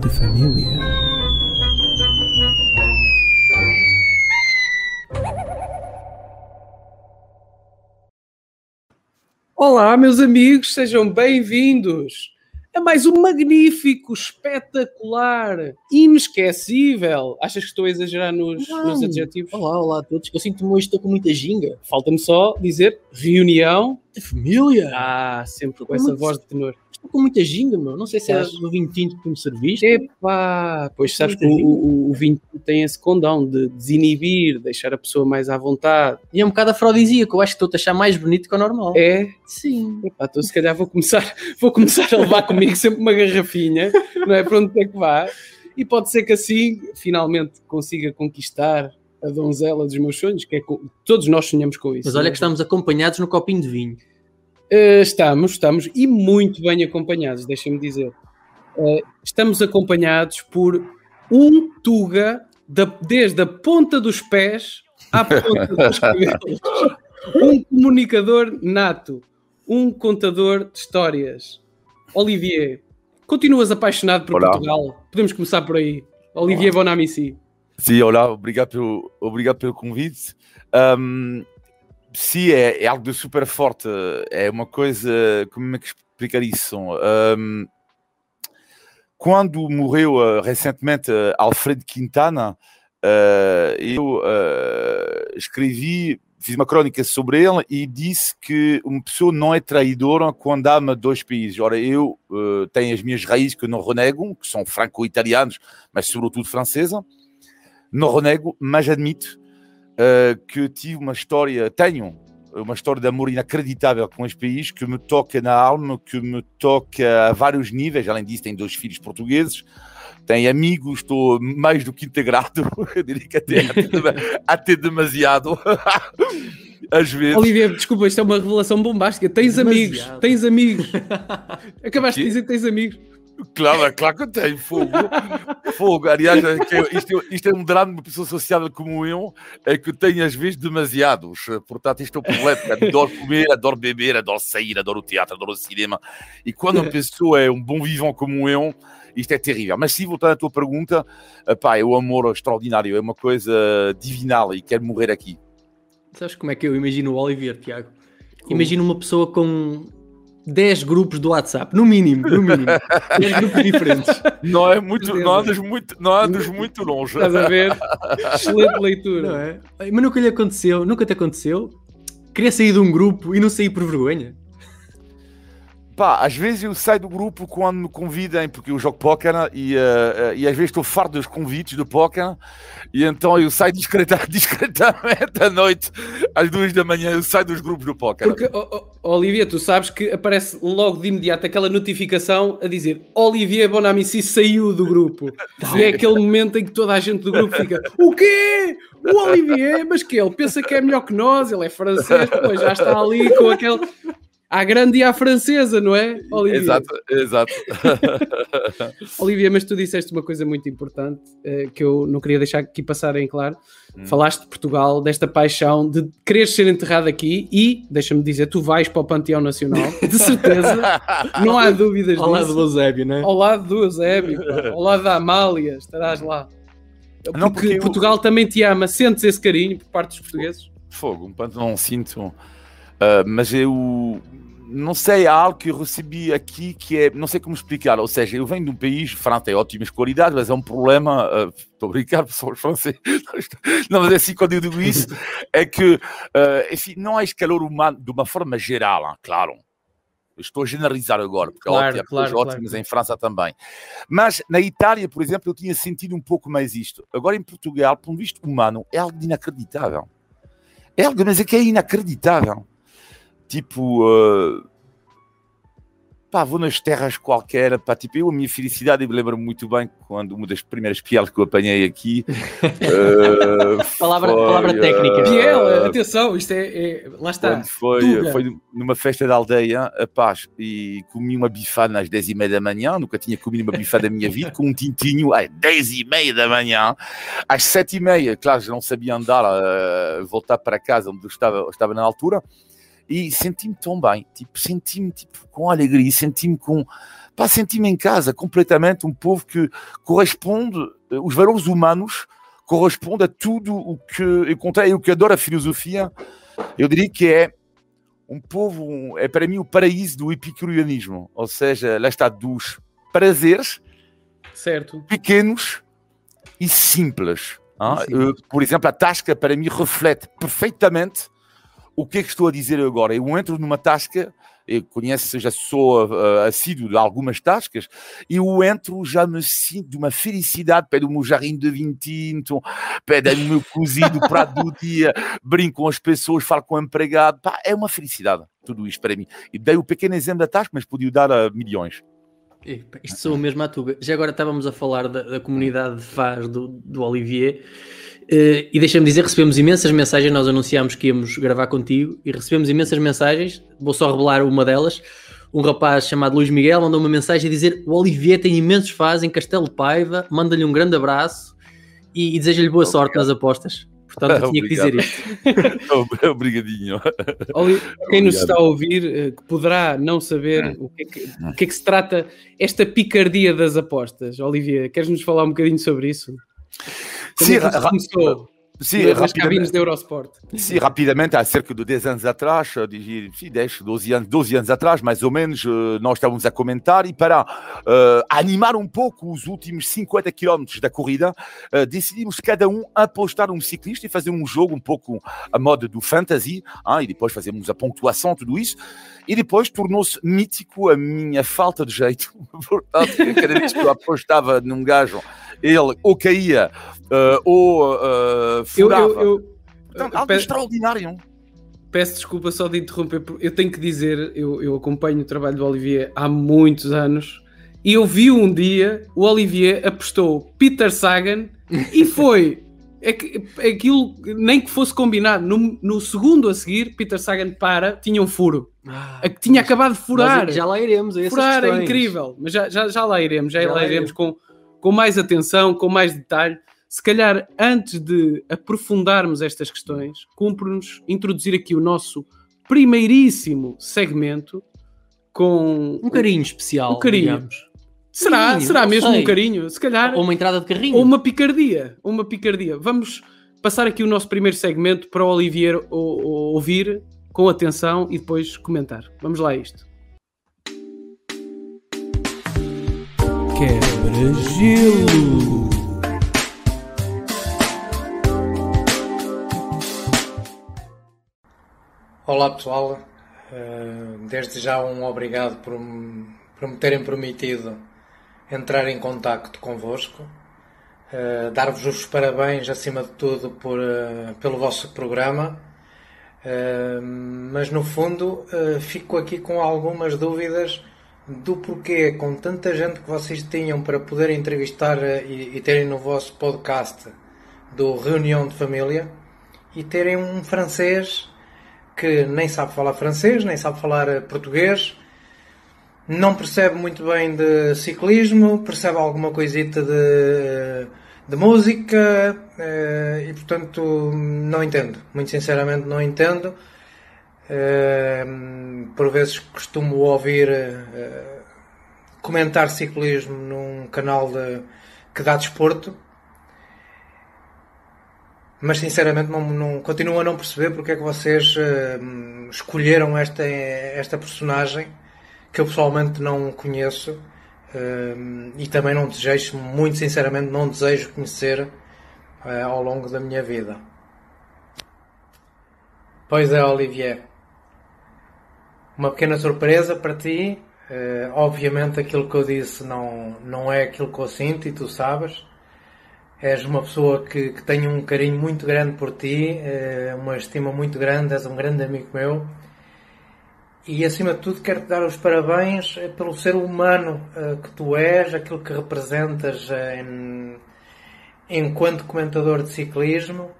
de Família. Olá, meus amigos, sejam bem-vindos a mais um magnífico, espetacular, inesquecível. Achas que estou a exagerar nos, nos adjetivos? Olá, olá a todos. Eu sinto-me hoje estou com muita ginga. Falta-me só dizer reunião. De família. Ah, sempre com essa muito- voz de tenor. Estou com muita ginga, meu. Não sei se é do vinho tinto me serviste. Epá, pois sabes que o, o, o vinho tem esse condão de desinibir, deixar a pessoa mais à vontade. E é um bocado afrodisíaco. Eu acho que estou-te a achar mais bonito que o normal. É, Sim. epá, então se calhar vou começar, vou começar a levar comigo sempre uma garrafinha, não é? Para onde é que vá. E pode ser que assim, finalmente, consiga conquistar a donzela dos meus sonhos, que é co- todos nós sonhamos com isso. Mas olha é? que estamos acompanhados no copinho de vinho. Uh, estamos, estamos, e muito bem acompanhados, deixem-me dizer. Uh, estamos acompanhados por um Tuga, da- desde a ponta dos pés à ponta dos cabelos. Um comunicador nato, um contador de histórias. Olivier, continuas apaixonado por Olá. Portugal? Podemos começar por aí. Olivier Bonamici. Sim, olá, obrigado pelo, obrigado pelo convite. Um, sim, é, é algo super forte. É uma coisa. Como é que explicar isso? Um, quando morreu uh, recentemente uh, Alfredo Quintana, uh, eu escrevi, fiz uma crônica sobre ele e disse que uma pessoa não é traidora quando ama dois países. Ora, eu tenho as minhas raízes que não renego, que são franco-italianos, mas sobretudo francesa. Não renego, mas admito uh, que tive uma história, tenho uma história de amor inacreditável com este país, que me toca na alma, que me toca a vários níveis. Além disso, tenho dois filhos portugueses, tenho amigos, estou mais do que integrado, eu diria que até, até, até demasiado. Às vezes. Olivier, desculpa, isto é uma revelação bombástica. Tens Demasiado. amigos, tens amigos. Acabaste de dizer que tens amigos. Claro, é claro que tenho fogo. fogo. Aliás, é isto, é- isto é um drama de uma pessoa sociável como eu, é que tenho às vezes demasiados. Portanto, isto é o problema. Adoro comer, adoro beber, adoro sair, adoro o teatro, adoro o cinema. E quando uma pessoa é um bom vivant como eu, isto é terrível. Mas se voltando à tua pergunta, pá, é o amor extraordinário, é uma coisa divinal e quero morrer aqui. Sabes como é que eu imagino o Olivier, Tiago? Imagino uma pessoa com 10 grupos do WhatsApp, no mínimo, no mínimo. 10 grupos diferentes. Não é muito, não andas muito, não andas muito longe. Estás a ver? Excelente leitura. Não é? Mas nunca lhe aconteceu, nunca te aconteceu querer sair de um grupo e não sair por vergonha? Pá, às vezes eu saio do grupo quando me convidem, porque eu jogo póquer e, eh, eh, e às vezes estou farto dos convites do póquer e então eu saio discreta, discretamente à noite, às duas da manhã, eu saio dos grupos do póquer. Porque, ó, ó, Olivia, tu sabes que aparece logo de imediato aquela notificação a dizer Olivier Bonamici saiu do grupo. E é aquele momento em que toda a gente do grupo fica O quê? O Olivier? Mas que ele pensa que é melhor que nós, ele é francês, pois já está ali com aquele... À grande e à francesa, não é, Olivier? Exato, exato. Olivia, mas tu disseste uma coisa muito importante eh, que eu não queria deixar aqui passar em claro. Falaste de Portugal, desta paixão de quereres ser enterrado aqui e, deixa-me dizer, tu vais para o Panteão Nacional, de certeza, não há dúvidas Ao lado disso. do Eusébio, não é? Ao lado do Eusébio, pá, ao lado da Amália, estarás lá. Porque, Não, porque eu- Portugal também te ama, sentes esse carinho por parte dos portugueses? Fogo, um panto não sinto. Ah, mas eu não sei, há algo que eu recebi aqui que é, não sei como explicar, ou seja, eu venho de um país, França tem ótimas qualidades, mas é um problema, ah, estou a brincar, pessoas franceses, não, mas é assim quando eu digo isso, é que, ah, enfim, não há calor humano de uma forma geral, hein, claro. Eu Estou a generalizar agora, porque Claro, há ótimas, claro, claro. ótimas em França também. Mas na Itália, por exemplo, eu tinha sentido um pouco mais isto. Agora em Portugal, por um visto humano, é algo inacreditável. É algo, mas é que é inacreditável. Tipo, uh, pá, vou nas terras qualquer, pá, tipo, eu a minha felicidade, eu me lembro muito bem quando uma das primeiras pieles que eu apanhei aqui. uh, palavra, foi, palavra técnica. Uh, Piel, atenção, isto é, é lá está. Foi, foi numa festa da aldeia, a paz, e comi uma bifada às 10 e meia da manhã, nunca tinha comido uma bifada da minha vida, com um tintinho às 10 e meia da manhã, às 7 e meia, claro, já não sabia andar, uh, voltar para casa onde eu estava, eu estava na altura e senti-me tão bem, tipo, senti-me tipo, com alegria, senti-me com. Pá, senti-me em casa completamente, um povo que corresponde, eh, os valores humanos correspondem a tudo o que eu contei, o que adoro a filosofia, eu diria que é um povo, é para mim o paraíso do epicureanismo, ou seja, lá está dos prazeres certo. pequenos e simples. Ah? Por exemplo, a tasca para mim reflete perfeitamente o que é que estou a dizer agora? Eu entro numa tasca, eu conheço, já sou uh, assíduo de algumas tascas, eu entro, já me sinto de uma felicidade, pego o meu jarrinho de vinho tinto, pego o meu cozido prato do dia, brinco com as pessoas, falo com o empregado, pá, é uma felicidade, tudo isto para mim. E dei o pequeno exemplo da tasca, mas podia dar a milhões. Isto sou mesmo a Tuga. Já agora estávamos a falar da, da comunidade de Faz do, do Olivier. Uh, e deixa-me dizer, recebemos imensas mensagens, nós anunciámos que íamos gravar contigo e recebemos imensas mensagens, vou só revelar uma delas. Um rapaz chamado Luís Miguel mandou uma mensagem a dizer o Olivier tem imensos fãs em Castelo de Paiva, manda-lhe um grande abraço e, e deseja-lhe boa sorte nas apostas. Portanto, eu tinha que dizer isto. Obrigadinho. Quem nos está a ouvir, eh, que poderá não saber hum. o que, é que, o que, é que se trata esta picardia das apostas. Olivier, queres nos falar um bocadinho sobre isso? Sim, começou? Sim, cabines da Eurosport. Sim, rapidamente, há cerca de 10 anos atrás, sim, 10, 12 anos, 12 anos atrás, mais ou menos, eh, nós estávamos a comentar e para uh, animar um pouco os últimos 50 quilómetros da corrida, uh, decidimos cada um apostar um ciclista e fazer um jogo um pouco a moda do fantasy, hein, e depois fazemos a pontuação, tudo isso, e depois tornou-se mítico a minha falta de jeito. Portanto, cada vez que eu apostava num gajo ele ou caía uh, ou uh, furava. Eu, eu, eu, Portanto, algo peço, extraordinário. Peço desculpa só de interromper, eu tenho que dizer, eu, eu acompanho o trabalho do Olivier há muitos anos e eu vi um dia o Olivier apostou Peter Sagan e foi é que aquilo nem que fosse combinado no, no, segundo a seguir Peter Sagan para tinha um furo ah, a que tinha acabado de furar já lá iremos a furar é incrível mas já, já, já lá iremos já, já lá iremos, iremos com com mais atenção, com mais detalhe. Se calhar, antes de aprofundarmos estas questões, cumpre-nos introduzir aqui o nosso primeiríssimo segmento com um carinho especial. Um carinho. Digamos. Será, carinho, será mesmo sei. um carinho? Se calhar. Ou uma entrada de carrinho. Ou uma picardia. Uma picardia. Vamos passar aqui o nosso primeiro segmento para o Olivier ouvir com atenção e depois comentar. Vamos lá a isto. Quebra-gelo. Olá pessoal, eh, desde já um obrigado por, por me terem permitido entrar em contacto convosco, eh, dar-vos os parabéns acima de tudo por, eh, pelo vosso programa, mas no fundo fico aqui com algumas dúvidas do porquê, com tanta gente que vocês tinham para poder entrevistar e, e terem no vosso podcast do Reunião de Família e terem um francês que nem sabe falar francês, nem sabe falar eh, português, não percebe muito bem de ciclismo, percebe alguma coisita de, de música eh, e, portanto, não entendo. Muito sinceramente, não entendo. Uh, por vezes costumo ouvir uh, comentar ciclismo num canal de, que dá desporto, mas sinceramente não, não, continuo a não perceber porque é que vocês uh, escolheram esta, esta personagem que eu pessoalmente não conheço e também não desejo, muito sinceramente, não desejo conhecer ao longo da minha vida. Pois é, Olivier uma pequena surpresa para ti. Uh, obviamente aquilo que eu disse não, não é aquilo que eu sinto e tu sabes. És uma pessoa que, que tem um carinho muito grande por ti, uh, uma estima muito grande, és um grande amigo meu. e acima de tudo quero-te dar os parabéns eh, pelo ser humano uh, que tu és, aquilo que representas em, enquanto comentador de ciclismo.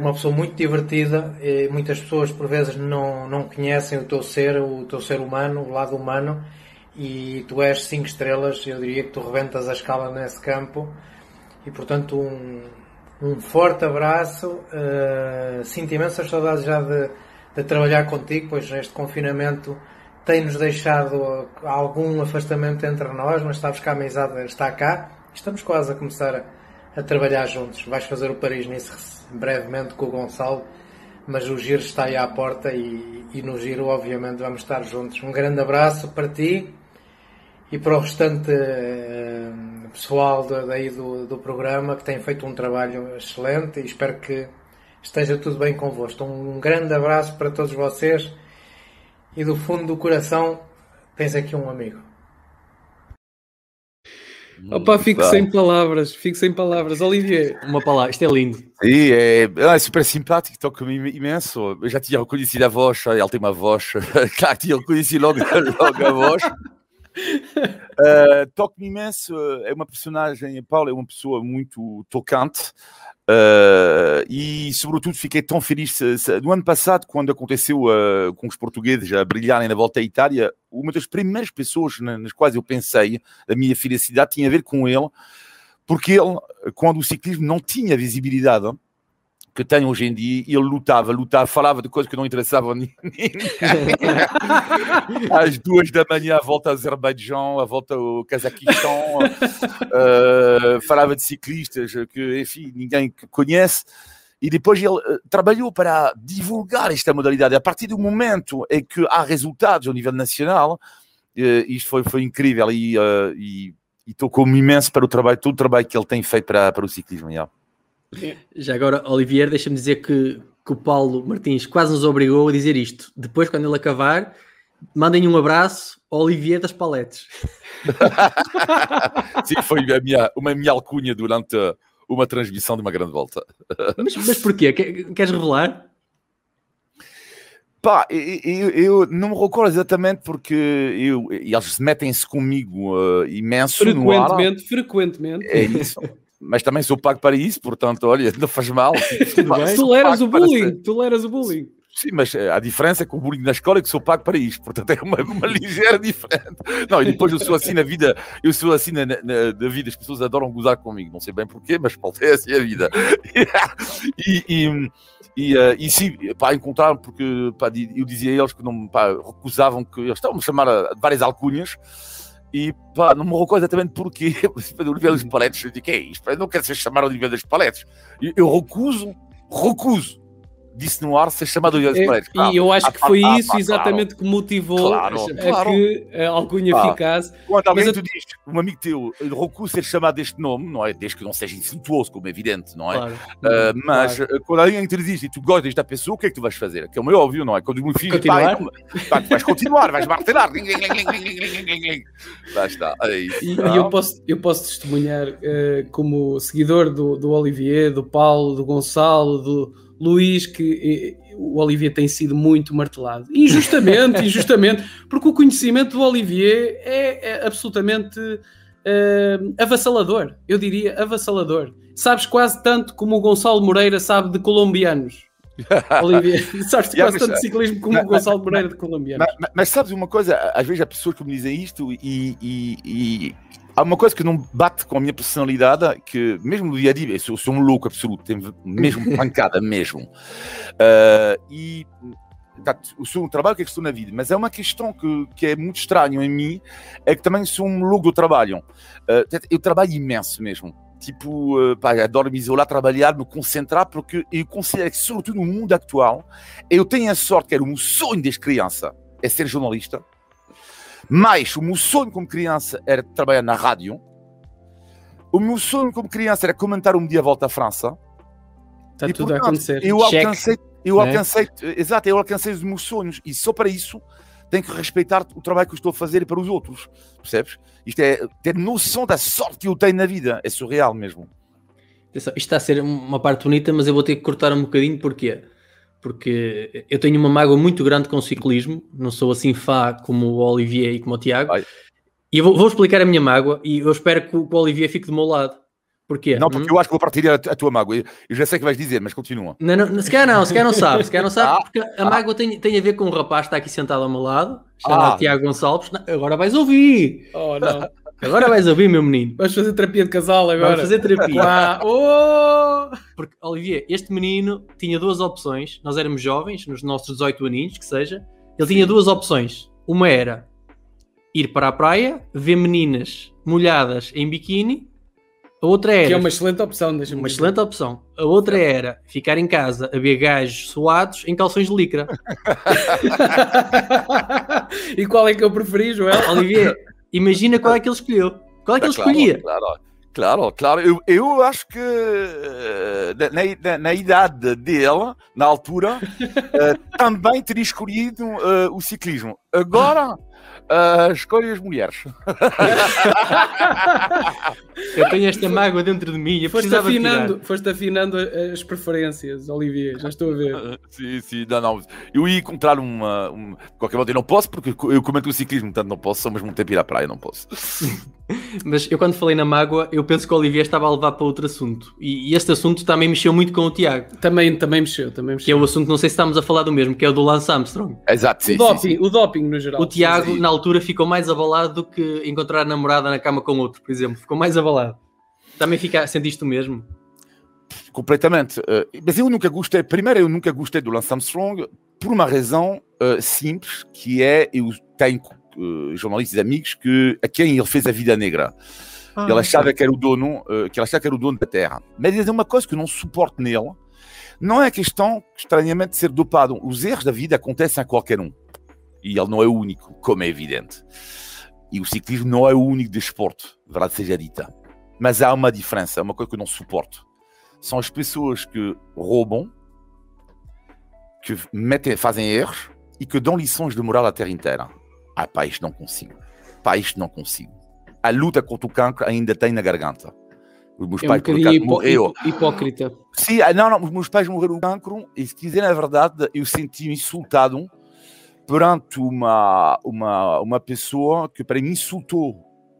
Uma pessoa muito divertida, muitas pessoas por vezes não, não conhecem o teu ser, o teu ser humano, o lado humano, e tu és 5 estrelas, eu diria que tu rebentas a escala nesse campo, e portanto um, um forte abraço, uh, sinto imensas saudades já de de trabalhar contigo, pois este confinamento tem-nos deixado algum afastamento entre nós, mas sabes que a amizade está cá. Estamos quase a começar a, a trabalhar juntos. Vais fazer o Paris-Nice brevemente com o Gonçalo, mas o giro está aí à porta e, e no giro, obviamente, vamos estar juntos. Um grande abraço para ti e para o restante uh, pessoal daí do, do programa que tem feito um trabalho excelente e espero que esteja tudo bem convosco. Um grande abraço para todos vocês e do fundo do coração tens aqui um amigo. Opa, fico sem palavras, fico sem palavras. Olivier. Uma palavra, isto é lindo. Sim, é, é super simpático, toca-me imenso. Eu já tinha reconhecido a voz, ele tem uma voz, claro, tinha reconhecido logo, logo a voz. Uh, toca-me imenso, é uma personagem, Paulo é uma pessoa muito tocante. Uh, e, sobretudo, fiquei tão feliz. No ano passado, quando aconteceu uh, com os portugueses a brilharem na volta à Itália, uma das primeiras pessoas nas quais eu pensei a minha felicidade tinha a ver com ele, porque ele, quando o ciclismo não tinha visibilidade, que tem hoje em dia, ele lutava, lutava, falava de coisas que não interessavam a ninguém. Às duas da manhã, a volta ao Azerbaijão, a volta ao Cazaquistão, uh, falava de ciclistas que, enfim, ninguém conhece. E depois ele uh, trabalhou para divulgar esta modalidade. A partir do momento em que há resultados ao nível nacional, uh, isto foi, foi incrível e, e, e tocou-me imenso para o trabalho, todo o trabalho que ele tem feito para, para o ciclismo. Yeah. Já agora, Olivier, deixa-me dizer que, que o Paulo Martins quase nos obrigou a dizer isto. Depois, quando ele acabar, mandem um abraço ao Olivier das Paletes. Sim, foi a minha, uma minha alcunha durante uma transmissão de uma grande volta. Mas, mas porquê? Queres revelar? Pá, eu, eu, não me recordo exatamente porque eu, eles metem-se comigo uh, imenso frequentemente, frequentemente. É isso. mas também sou pago para isso, portanto, olha, não faz mal. toleras o bullying, toleras o bullying. Sim, mas eh, a diferença é que o bullying na escola é que sou pago para isto, portanto é uma, uma ligeira diferença. Não, e depois eu sou assim na vida, eu sou assim na, na, na vida, as pessoas adoram gozar comigo, não sei bem porquê, mas pode é assim a vida. e, e, e, uh, e sim, para encontrar, porque pá, eu dizia a eles que não pá, recusavam que eles estavam a chamar a, várias alcunhas e pá, não me recordo exatamente porquê. Oliveira dos Paletes, eu digo, que é isto? Eu não quero ser chamado Oliveira dos Paletes. Eu, eu recuso, recuso disse no ar ser chamado de Olhos Paredes. Claro. E eu acho que foi ah, isso ah, exatamente claro. que motivou claro, a claro. que a alcunha ah, ficasse. Quando alguém Mas, tu diz, um amigo teu, recuso ser chamado deste nome, não é? Desde que não seja insultuoso, como é evidente, não é? Uh, mas quando alguém te diz e tu gostas desta pessoa, o que é que tu vais fazer? Que é o meu óbvio, não é? Quando o meu filho continuar? Pá, vais continuar, vais martelar. Lá está. É isso. E, e, eu, posso, eu posso testemunhar uh, como seguidor do, do Olivier, do Paulo, do Gonçalo, do Luís, que eh, o Olivier tem sido muito martelado. Injustamente, injustamente, porque o conhecimento do Olivier é, é absolutamente uh, avassalador. Eu diria avassalador. Sabes quase tanto como o Gonçalo Moreira sabe de colombianos. Olivier, sabes yeah, quase mas, tanto de ciclismo como mas, o Gonçalo Moreira de colombianos. Mas, mas, sabes uma coisa? Às vezes há pessoas que me dizem isto e, e, e há uma coisa que não bate com a minha personalidade, que mesmo no dia a dia, eu sou, um louco absoluto, tenho mesmo pancada mesmo. Uh, e tá, eu sou um trabalho que é estou na vida, mas é uma questão que, que é muito estranho em mim, é que também sou um louco do trabalho. Uh, eu trabalho imenso mesmo. Tipo, uh, pá, adoro me isolar, trabalhar, me concentrar, porque eu considero que, sobretudo no mundo atual, eu tenho a sorte, que era o meu sonho desde criança, é ser jornalista mas o meu sonho como criança era trabalhar na rádio. O meu sonho como criança era comentar um dia a volta à França. Está e, tudo portanto, a acontecer. Eu Check, alcancei, eu né? alcancei, exato, eu alcancei os meus sonhos e só para isso tenho que respeitar o trabalho que eu estou a fazer para os outros, percebes? Isto é ter noção da sorte que eu tenho na vida, é surreal mesmo. Isto está a ser uma parte bonita, mas eu vou ter que cortar um bocadinho, porquê? Porque eu tenho uma mágoa muito grande com o ciclismo, não sou assim fã como o Olivier e como o Tiago. Vai. E eu vou, vou, explicar a minha mágoa e eu espero que o, que o Olivier fique do meu lado. Porquê? Não, porque hum? eu acho que vou partilhar a, tua mágoa. Eu já sei o que vais dizer, mas continua. Não, não, se calhar não, se calhar não sabe. Se calhar não sabe, ah, porque a ah, mágoa tem, tem a ver com um rapaz que está aqui sentado ao meu lado, chamado ah, Tiago Gonçalves. Não, agora vais ouvir. Oh, não. Agora vais ouvir, meu menino. Vais fazer terapia de casal agora. Vamos fazer terapia. ah, oh! Porque, Olivier, este menino tinha duas opções. Nós éramos jovens, nos nossos 18 aninhos, que seja. Ele tinha duas opções. Uma era ir para a praia, ver meninas molhadas em biquíni. A outra era. Que é uma excelente opção, Uma dizer. excelente opção. A outra era ficar em casa a ver gajos suados em calções de licra. e qual é que eu preferi, Joel? Olivier, Imagina qual é que ele escolheu. Qual é que ele claro, escolhia? Claro, claro, claro. Eu, eu acho que eh, na, na, na, idade dele, na altura, uh, também teria escolhido uh, o ciclismo. Agora Uh, escolhe as mulheres. eu tenho esta mágoa dentro de mim. Foste afinando, foste afinando as preferências, Olivier. Já estou a ver. sim, sim, não, não. Eu ia encontrar uma. uma qualquer modo, eu não posso, porque eu comento o ciclismo, portanto não posso, só mesmo tempo ir à praia, não posso. Mas eu, quando falei na mágoa, eu penso que o Olivier estava a levar para outro assunto. E, e este assunto também mexeu muito com o Tiago. Também, também mexeu, também mexeu. Que é o assunto, não sei se estamos a falar do mesmo, que é o do Lance Armstrong. Exato, sim. O doping, sim, sim. O doping no geral. O Tiago, sim. na altura, ficou mais abalado do que encontrar a namorada na cama com outro, por exemplo. Ficou mais abalado. Também fica, sentiste o mesmo? Completamente. Uh, mas eu nunca gostei, primeiro, eu nunca gostei do Lance Armstrong por uma razão uh, simples, que é eu tenho uh, jornalistas amigos que, a quem ele fez a vida negra. Ah, ele achava que era o dono, uh, que ele achava que era o dono da terra. Mas dizer uma coisa que eu não suporto nele, não é a questão, estranhamente, de ser dopado. Os erros da vida acontecem a qualquer um. E ele não é o único, como é evidente. E o ciclismo não é o único desporto, de verdade seja dita. Mas há uma diferença, uma coisa que eu não suporto. São as pessoas que roubam, que metem, fazem erros e que dão lições de moral à terra inteira. Ah, pá, isto não consigo. Pá, isto não consigo. A luta contra o cancro ainda tem na garganta. Os meus é pais um hipo morreu. hipócrita. Sim, ah, não, não, os meus pais morreram do cancro e se quiserem a verdade, eu senti-me insultado perante uma, uma, uma pessoa que para mim insultou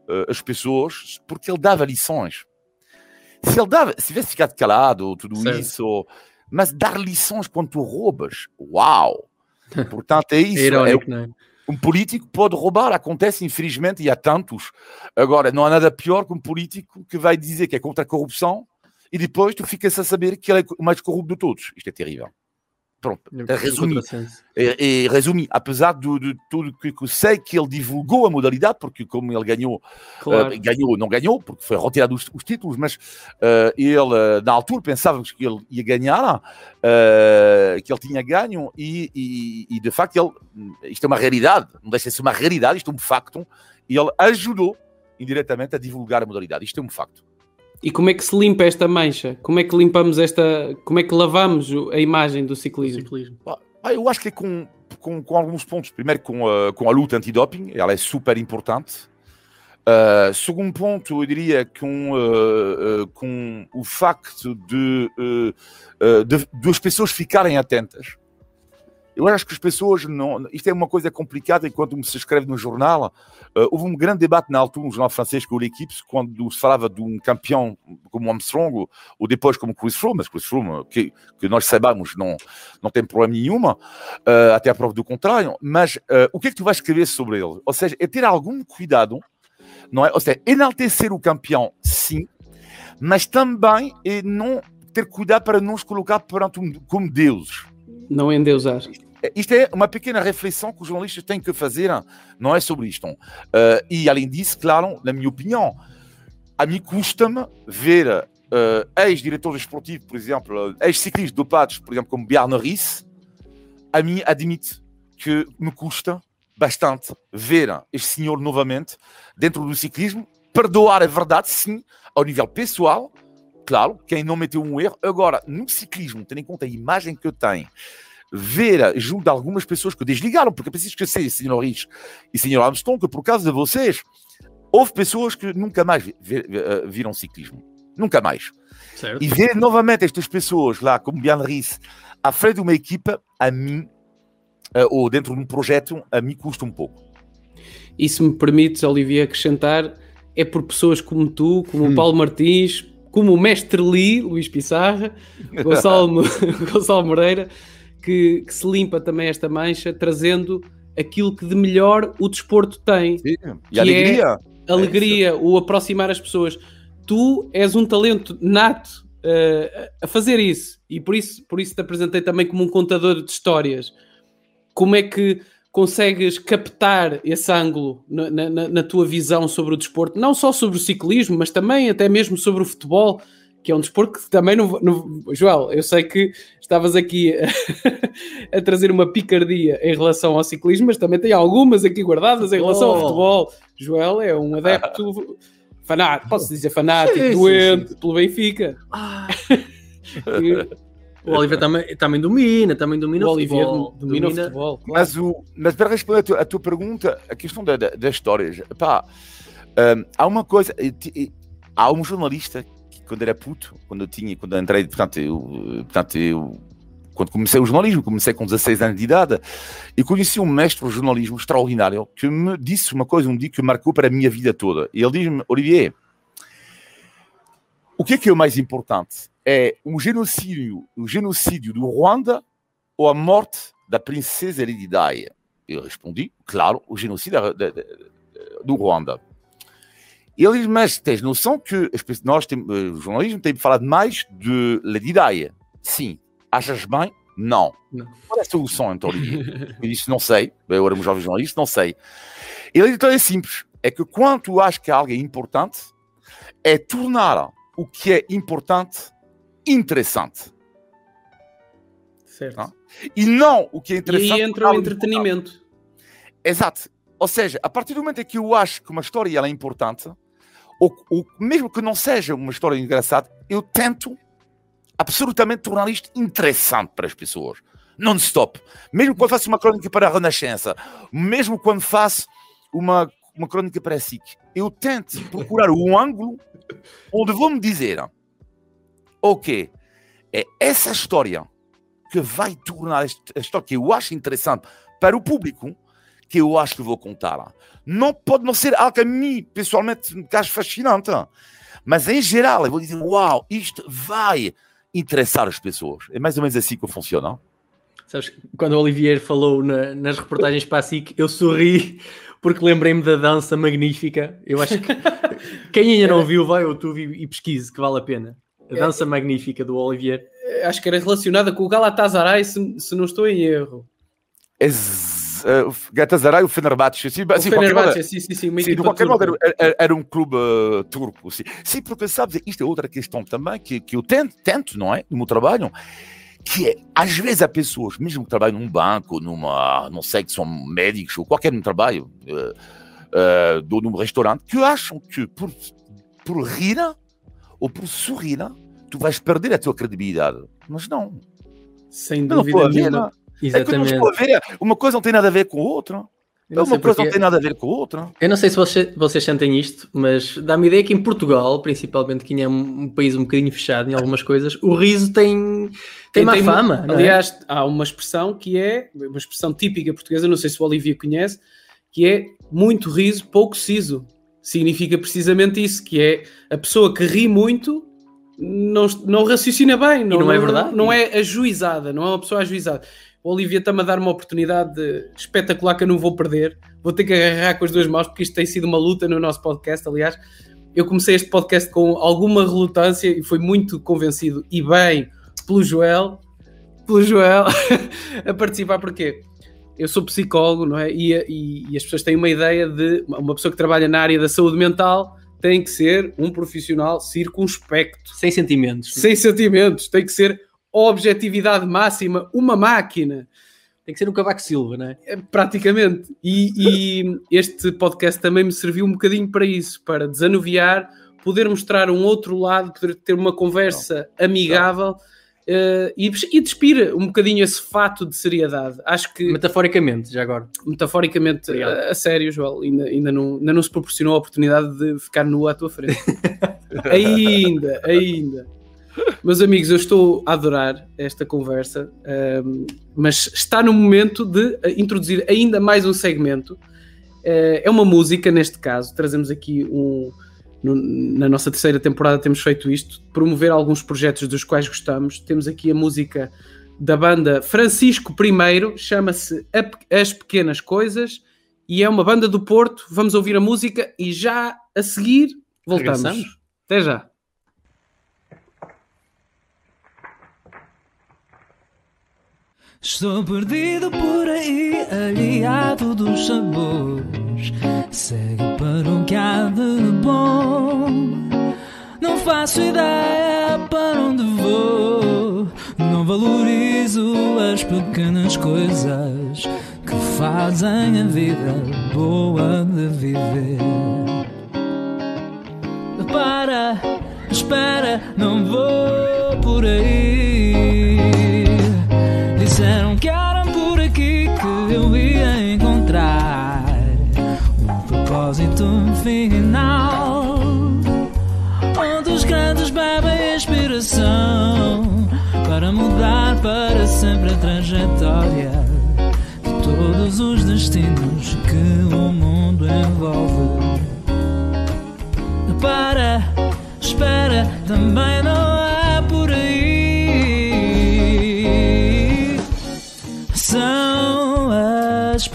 uh, as pessoas porque ele dava lições. Se ele dava, se tivesse ficado calado, tudo certo. isso, mas dar lições quando tu roubas, uau! Portanto, é isso. é irônico, é, é? Um político pode roubar, acontece infelizmente, e há tantos. Agora, não há nada pior que um político que vai dizer que é contra a corrupção e depois tu ficas a saber que ele é o mais corrupto de todos. Isto é terrível. Pronto, resumi. E, e resumi, apesar de, de tudo que, que sei que ele divulgou a modalidade, porque como ele ganhou, claro. uh, ganhou, não ganhou, porque foi retirado os, os títulos, mas uh, ele, uh, na altura, pensávamos que ele ia ganhar, que ele tinha ganho, e, e, e, de facto, ele, isto é uma realidade, não deixa de ser uma realidade, isto é um facto, e ele ajudou indiretamente a divulgar a modalidade, isto é um facto. E como é que se limpa esta mancha? Como é que limpamos esta. Como é que lavamos a imagem do ciclismo? ciclismo. Ah, eu acho que é com, com, com, alguns pontos. Primeiro, com a, com a luta antidoping, ela é super importante. Uh, segundo ponto, eu diria com, uh, uh, com o facto de, de, de, as pessoas ficarem atentas. Eu acho que as pessoas não. Isto é uma coisa complicada e quando se escreve no jornal. Uh, houve um grande debate na altura no jornal francês com o L'Equipe, quando se falava de um campeão como Armstrong ou, depois como Chris Froome, mas Chris Froome, que, que nós saibamos, não, não tem problema nenhum, uh, até a prova do contrário. Mas uh, o que é que tu vais escrever sobre ele? Ou seja, é ter algum cuidado, não é? Ou seja, enaltecer o campeão, sim, mas também é não ter cuidado para não os colocar perante um, como deuses. Não endeusar. Isto é uma pequena reflexão que os jornalistas têm que fazer, não é sobre isto. Uh, e além disso, claro, na minha opinião, a mim custa-me ver uh, ex-diretores esportivos, por exemplo, ex-ciclistas dopados, por exemplo, como Bjarne Riss, a mim admite que me custa bastante ver este senhor novamente dentro do ciclismo, perdoar a verdade, sim, ao nível pessoal, claro, quem não meteu um erro. Agora, no ciclismo, tendo em conta a imagem que eu tenho, ver junto de algumas pessoas que desligaram, porque é preciso esquecer, Sr. Rich e Sr. Armstrong, que por causa de vocês, houve pessoas que nunca mais eh, viram ciclismo. Nunca mais. Certo. E ver novamente estas pessoas lá, como Bian Riss, à frente de uma equipa, a mim, uh, ou dentro de um projeto, a mim custa um pouco. E se me permites, Olivier, acrescentar, é por pessoas como tu, como hum. o Paulo Martins, como o mestre Lee, Luís Pissarra, Gonçalo, Gonçalo Moreira, que, que, se limpa também esta mancha, trazendo aquilo que de melhor o desporto tem. Sim. E alegria. É alegria, é o aproximar as pessoas. Tu és um talento nato uh, a fazer isso, e por isso, por isso te apresentei também como um contador de histórias. Como é que consegues captar esse ângulo na, na, na, tua visão sobre o desporto, não só sobre o ciclismo, mas também até mesmo sobre o futebol, que é um desporto que também não. não Joel, eu sei que estavas aqui a, a, trazer uma picardia em relação ao ciclismo, mas também tem algumas aqui guardadas em relação oh. ao futebol. Joel é um adepto. fanático, posso dizer fanático, sim, doente sim, sim. pelo Benfica. Ah. O Oliver também, também domina, também domina o, o Oliver futebol. Domina, domina o futebol. Claro. Mas, o, mas para responder a tua, a tua pergunta, a questão da, da, das histórias, pá, um, há uma coisa, há um jornalista quando era puto, quando eu tinha, quando eu entrei, portanto, eu, portanto, eu quando comecei o jornalismo, comecei com 16 anos de idade, e conheci um mestre de jornalismo extraordinário que me disse uma coisa um dia que marcou para a minha vida toda. E ele diz-me, Olivier, o que é que é o mais importante? É o genocídio, o genocídio do Ruanda ou a morte da princesa hereditária? Eu respondi, claro, o genocídio do Ruanda. Ele diz, mas tens noção que nós, temos, eh, o jornalismo, tem falado mais de hereditária? Sim. Achas bem? Não. não. Qual é a solução, então? Eu disse, não sei. Eu era um jovem jornalista, não sei. Ele diz, então é simples. É que quando tu achas que algo é importante, é tornar o que é importante, interessante. Certo. Não? E não o que é interessante. E aí entra o entretenimento. Importante. Exato. Ou seja, a partir do momento em que eu acho que uma história ela é importante, ou mesmo que não seja uma história engraçada, eu tento absolutamente tornar isto interessante para as pessoas. Non-stop. Mesmo quando faço uma crónica para a Renascença, mesmo quando faço uma uma crónica para a SIC, eu tento procurar um ângulo onde vou-me dizer ok, é essa história que vai tornar a história que eu acho interessante para o público que eu acho que vou contar. Não pode não ser algo que a mim, pessoalmente, me acho fascinante, mas em geral eu vou dizer, uau, isto vai interessar as pessoas. É mais ou menos assim que funciona. Sabes, quando o Olivier falou na, nas reportagens para a SIC, eu sorri porque lembrei-me da dança magnífica. Eu acho que quem ainda não viu, vai ao YouTube e, pesquise, que vale a pena. A é. dança magnífica do Olivier. É, acho que era relacionada com o Galatasaray, se, se não estou em erro. O Galatasaray, o Fenerbahçe, sim, o sim, Fenerbahçe, sim, sim, sim, sim de qualquer modo era, era, um clube uh, turco, sim. sim, porque sabes, isto é outra questão também que, que eu tento, tento, não é, no meu trabalho, que é, às vezes há pessoas, mesmo que trabalham num banco, numa, não sei, que são médicos ou qualquer trabalho, uh, uh, ou num restaurante, que acham que por, por rir ou por sorrir, tu vais perder a tua credibilidade. Mas não. Sem dúvida nenhuma. Exatamente. É que uma coisa não tem nada a ver com a outra. Não uma coisa não tem nada a ver com a outra. Eu não sei se vocês, vocês sentem isto, mas dá-me ideia que em Portugal, principalmente, que é um, um, país um bocadinho fechado em algumas coisas, o riso tem, tem má fama. É? Aliás, é? há uma expressão que é, uma expressão típica portuguesa, não sei se o Olivia conhece, que é muito riso, pouco siso. Significa precisamente isso, que é a pessoa que ri muito não, não raciocina bem. Não, não é verdade? Não, não é ajuizada, não é uma pessoa ajuizada. O Olivia está-me a dar uma oportunidade espetacular que eu não vou perder. Vou ter que agarrar com as duas mãos, porque isto tem sido uma luta no nosso podcast. Aliás, eu comecei este podcast com alguma relutância e fui muito convencido, e bem, pelo Joel, pelo Joel, a participar, porque eu sou psicólogo, não é? E, e, e, as pessoas têm uma ideia de uma pessoa que trabalha na área da saúde mental tem que ser um profissional circunspecto. Sem sentimentos. Sem sentimentos. Tem que ser objetividade máxima, uma máquina. Tem que ser um Cavaco Silva, não é? é praticamente. E, e, este podcast também me serviu um bocadinho para isso, para desanuviar, poder mostrar um outro lado, poder ter uma conversa não. amigável. Não. Uh, e, e despir um bocadinho esse fato de seriedade. Acho que. Metaforicamente, já agora. Metaforicamente, a, a, sério, João, ainda, ainda, não, ainda não se proporcionou a oportunidade de ficar nu à tua frente. ainda, ainda. Meus amigos, eu estou a adorar esta conversa, um, mas está no momento de introduzir ainda mais um segmento. Uh, é uma música, neste caso, trazemos aqui um. No, na nossa terceira temporada temos feito isto, promover alguns projetos dos quais gostamos. Temos aqui a música da banda Francisco I, chama-se As Pequenas Coisas, e é uma banda do Porto. Vamos ouvir a música e já a seguir voltamos. Regressamos. Até já. Estou perdido por aí, aliado dos sabores. Segue para o que há de bom. Não faço ideia para onde vou. Não valorizo as pequenas coisas que fazem a vida boa de viver. Para, espera, não vou por aí Disseram que eram por aqui que eu ia encontrar um propósito final. Onde os grandes bebem inspiração para mudar para sempre a trajetória de todos os destinos que o mundo envolve. Para, espera, também não é as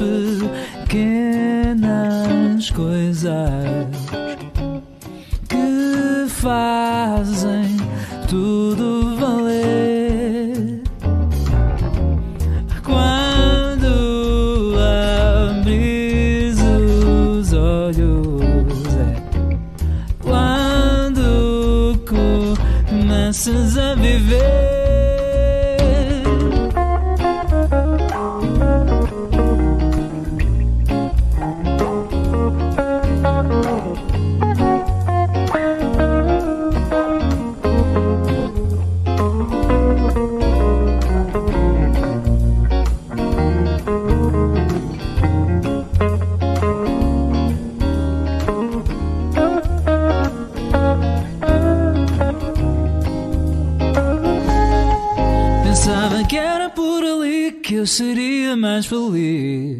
eu seria mais feliz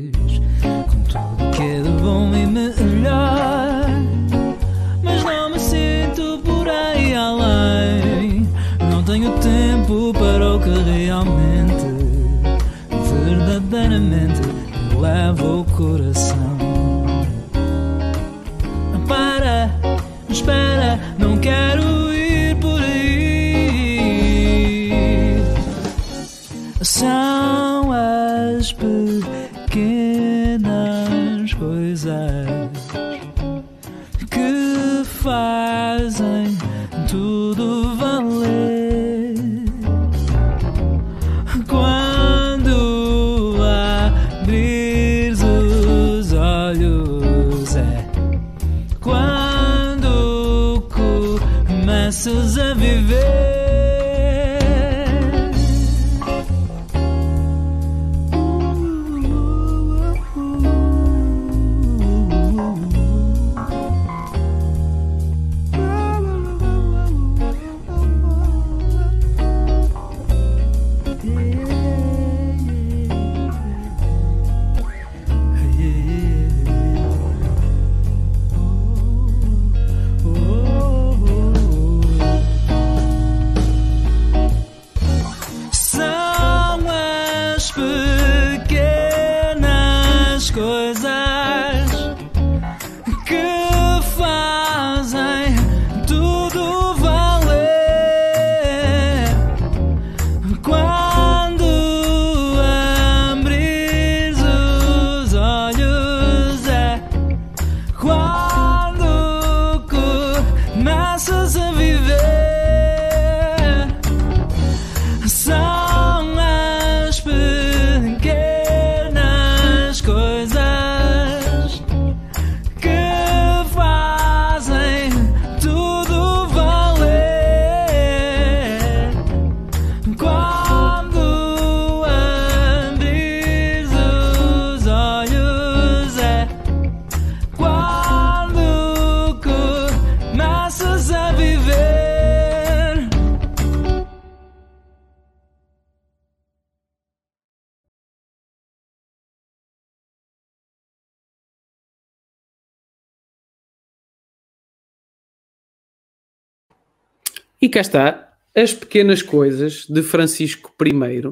São as pequenas coisas que fazem E cá está, As Pequenas Coisas, de Francisco I.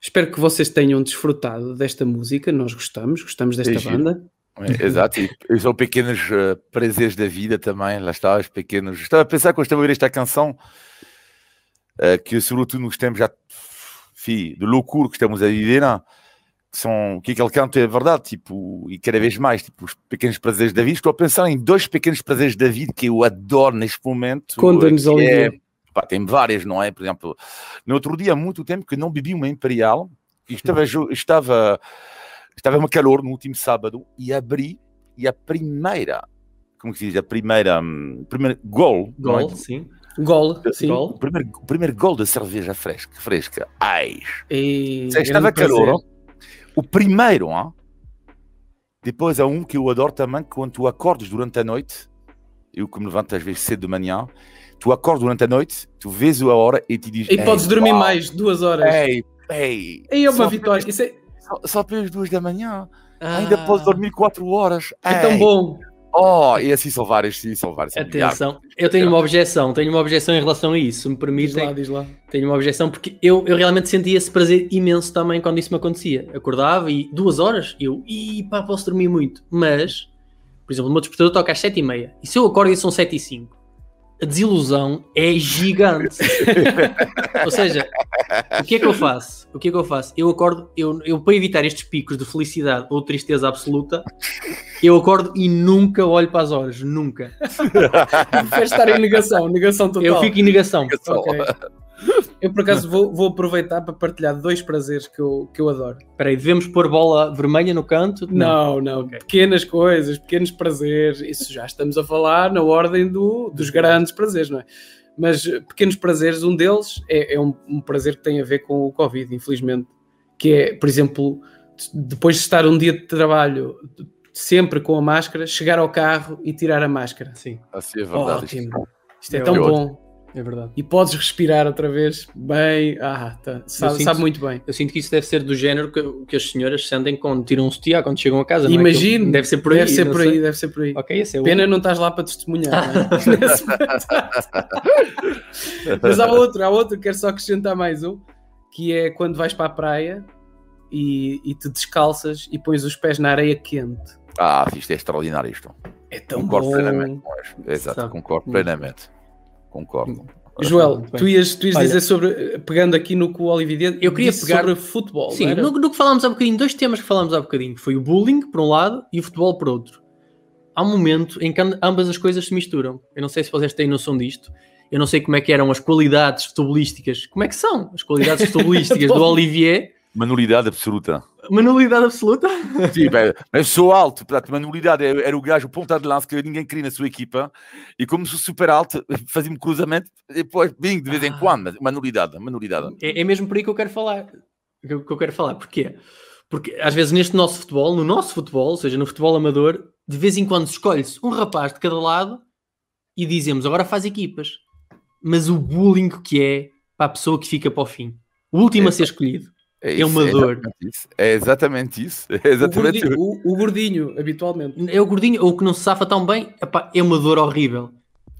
Espero que vocês tenham desfrutado desta música. Nós gostamos, gostamos desta É banda. É, exato, e, são pequenos eh, prazeres da vida também, lá está, os pequenos. Estava a pensar quando estava a ouvir esta canção, eh, que sobretudo nos tempos já fi, de loucura que estamos a viver, não? que são, que aquele canto é verdade, tipo, e cada vez mais, tipo, os pequenos prazeres da vida. Estou a pensar em dois pequenos prazeres da vida que eu adoro neste momento. Conta-nos, que é- Olivier. Pá, tem várias, não é? Por exemplo, no outro dia, há muito tempo que não bebi uma Imperial, e estava, estava, estava uma calor no último sábado, e abri, e a primeira, como que se diz, a primeira, hum, primeiro gol, é? Gol, sim. Gol, sim. O, primeiro, primeiro gol da cerveja fresca, fresca, ai, E estava grande calor. O primeiro, ó. depois há um que eu adoro também, quando tu acordas durante a noite, eu que me levanto às vezes cedo de manhã, tu acordas durante a noite, tu vês a hora e te diz... E podes dormir uau, mais duas horas. Ei, ei. Aí é uma só vitória. Isso é, Só, só pelas duas da manhã. Ainda podes dormir quatro horas. é tão Ei. bom. Oh, e assim são vários, sim, são milhares. Atenção, eu tenho uma objeção, tenho uma objeção em relação a isso, se me Diz permitem. lá, diz lá. Tenho uma objeção porque eu, eu realmente sentia esse prazer imenso também quando isso me acontecia. Acordava e duas horas, eu, e pá, posso dormir muito. Mas, por exemplo, o meu despertador toca às sete e meia. E se eu acordo e são sete e cinco, a desilusão é gigante. Ou seja, o que é que eu faço? O que é que eu faço? Eu acordo, eu, eu para evitar estes picos de felicidade ou tristeza absoluta, eu acordo e nunca olho para as horas, nunca. Prefere estar em negação, negação total. Eu fico em negação. Só. Ok. Eu, por acaso, vou, vou aproveitar para partilhar dois prazeres que eu, que eu adoro. Espera aí, devemos pôr bola vermelha no canto? Não, não. Pequenas coisas, pequenos prazeres. Isso já estamos a falar na ordem do, dos grandes prazeres, não é? Mas pequenos prazeres, um deles é, é um, um prazer que tem a ver com o Covid, infelizmente. Que é, por exemplo, depois de estar um dia de trabalho sempre com a máscara, chegar ao carro e tirar a máscara. Sim, Assim é verdade. Ótimo. Isto é É tão bom. É verdade. E podes respirar outra vez bem. Ah, tá. sabe, sinto- sabe muito bem. Eu sinto que isso deve ser do género que, que as senhoras sentem quando tiram um sutiã quando chegam a casa. não é? Imagino. Aquilo Deve ser por aí. Deve ser por sei. aí, deve ser por aí. Ok, esse é. Pena não estás lá para testemunhar. é? Mas há outro, há outro, quero só acrescentar mais um, que é quando vais para a praia e, e te descalças e pões os pés na areia quente. Ah, isto é extraordinário isto. É tão Concordo bom. plenamente com isto. Exato, Sabe. concordo plenamente. Concordo. Joel, bem. tu ias, tu ias Olha- dizer sobre, pegando aqui no que o Olivier Eu queria disse pegar- sobre futebol. Sim, no, no que falámos há bocadinho, dois temas que falámos há bocadinho. Foi o bullying, por um lado, e o futebol, por outro. Há um momento em que am- ambas as coisas se misturam. Eu não sei se vocês têm noção disto. Eu não sei como é que eram as qualidades futebolísticas. Como é que são as qualidades futebolísticas do Olivier? Manualidade absoluta. Manualidade absoluta? Sim, eu sou alto, portanto, manualidade era, era o gajo, o ponta de lança que ninguém queria na sua equipa, e como sou super alto, fazia-me cruzamento, e depois bem de vez em Ah. quando, mas manualidade, manualidade. É, é mesmo por aí que eu quero falar. Que eu, que eu quero falar. Porquê? Porque às vezes neste nosso futebol, no nosso futebol, ou seja, no futebol amador, de vez em quando escolhe-se um rapaz de cada lado e dizemos agora faz equipas. Mas o bullying que é para a pessoa que fica para o fim. O último a ser escolhido. É isso, uma dor. exatamente isso. É exatamente isso. É o, exatamente gordinho, isso. o- o gordinho, habitualmente. É o gordinho, ou o que não se safa tão bem, epá, é uma dor horrível.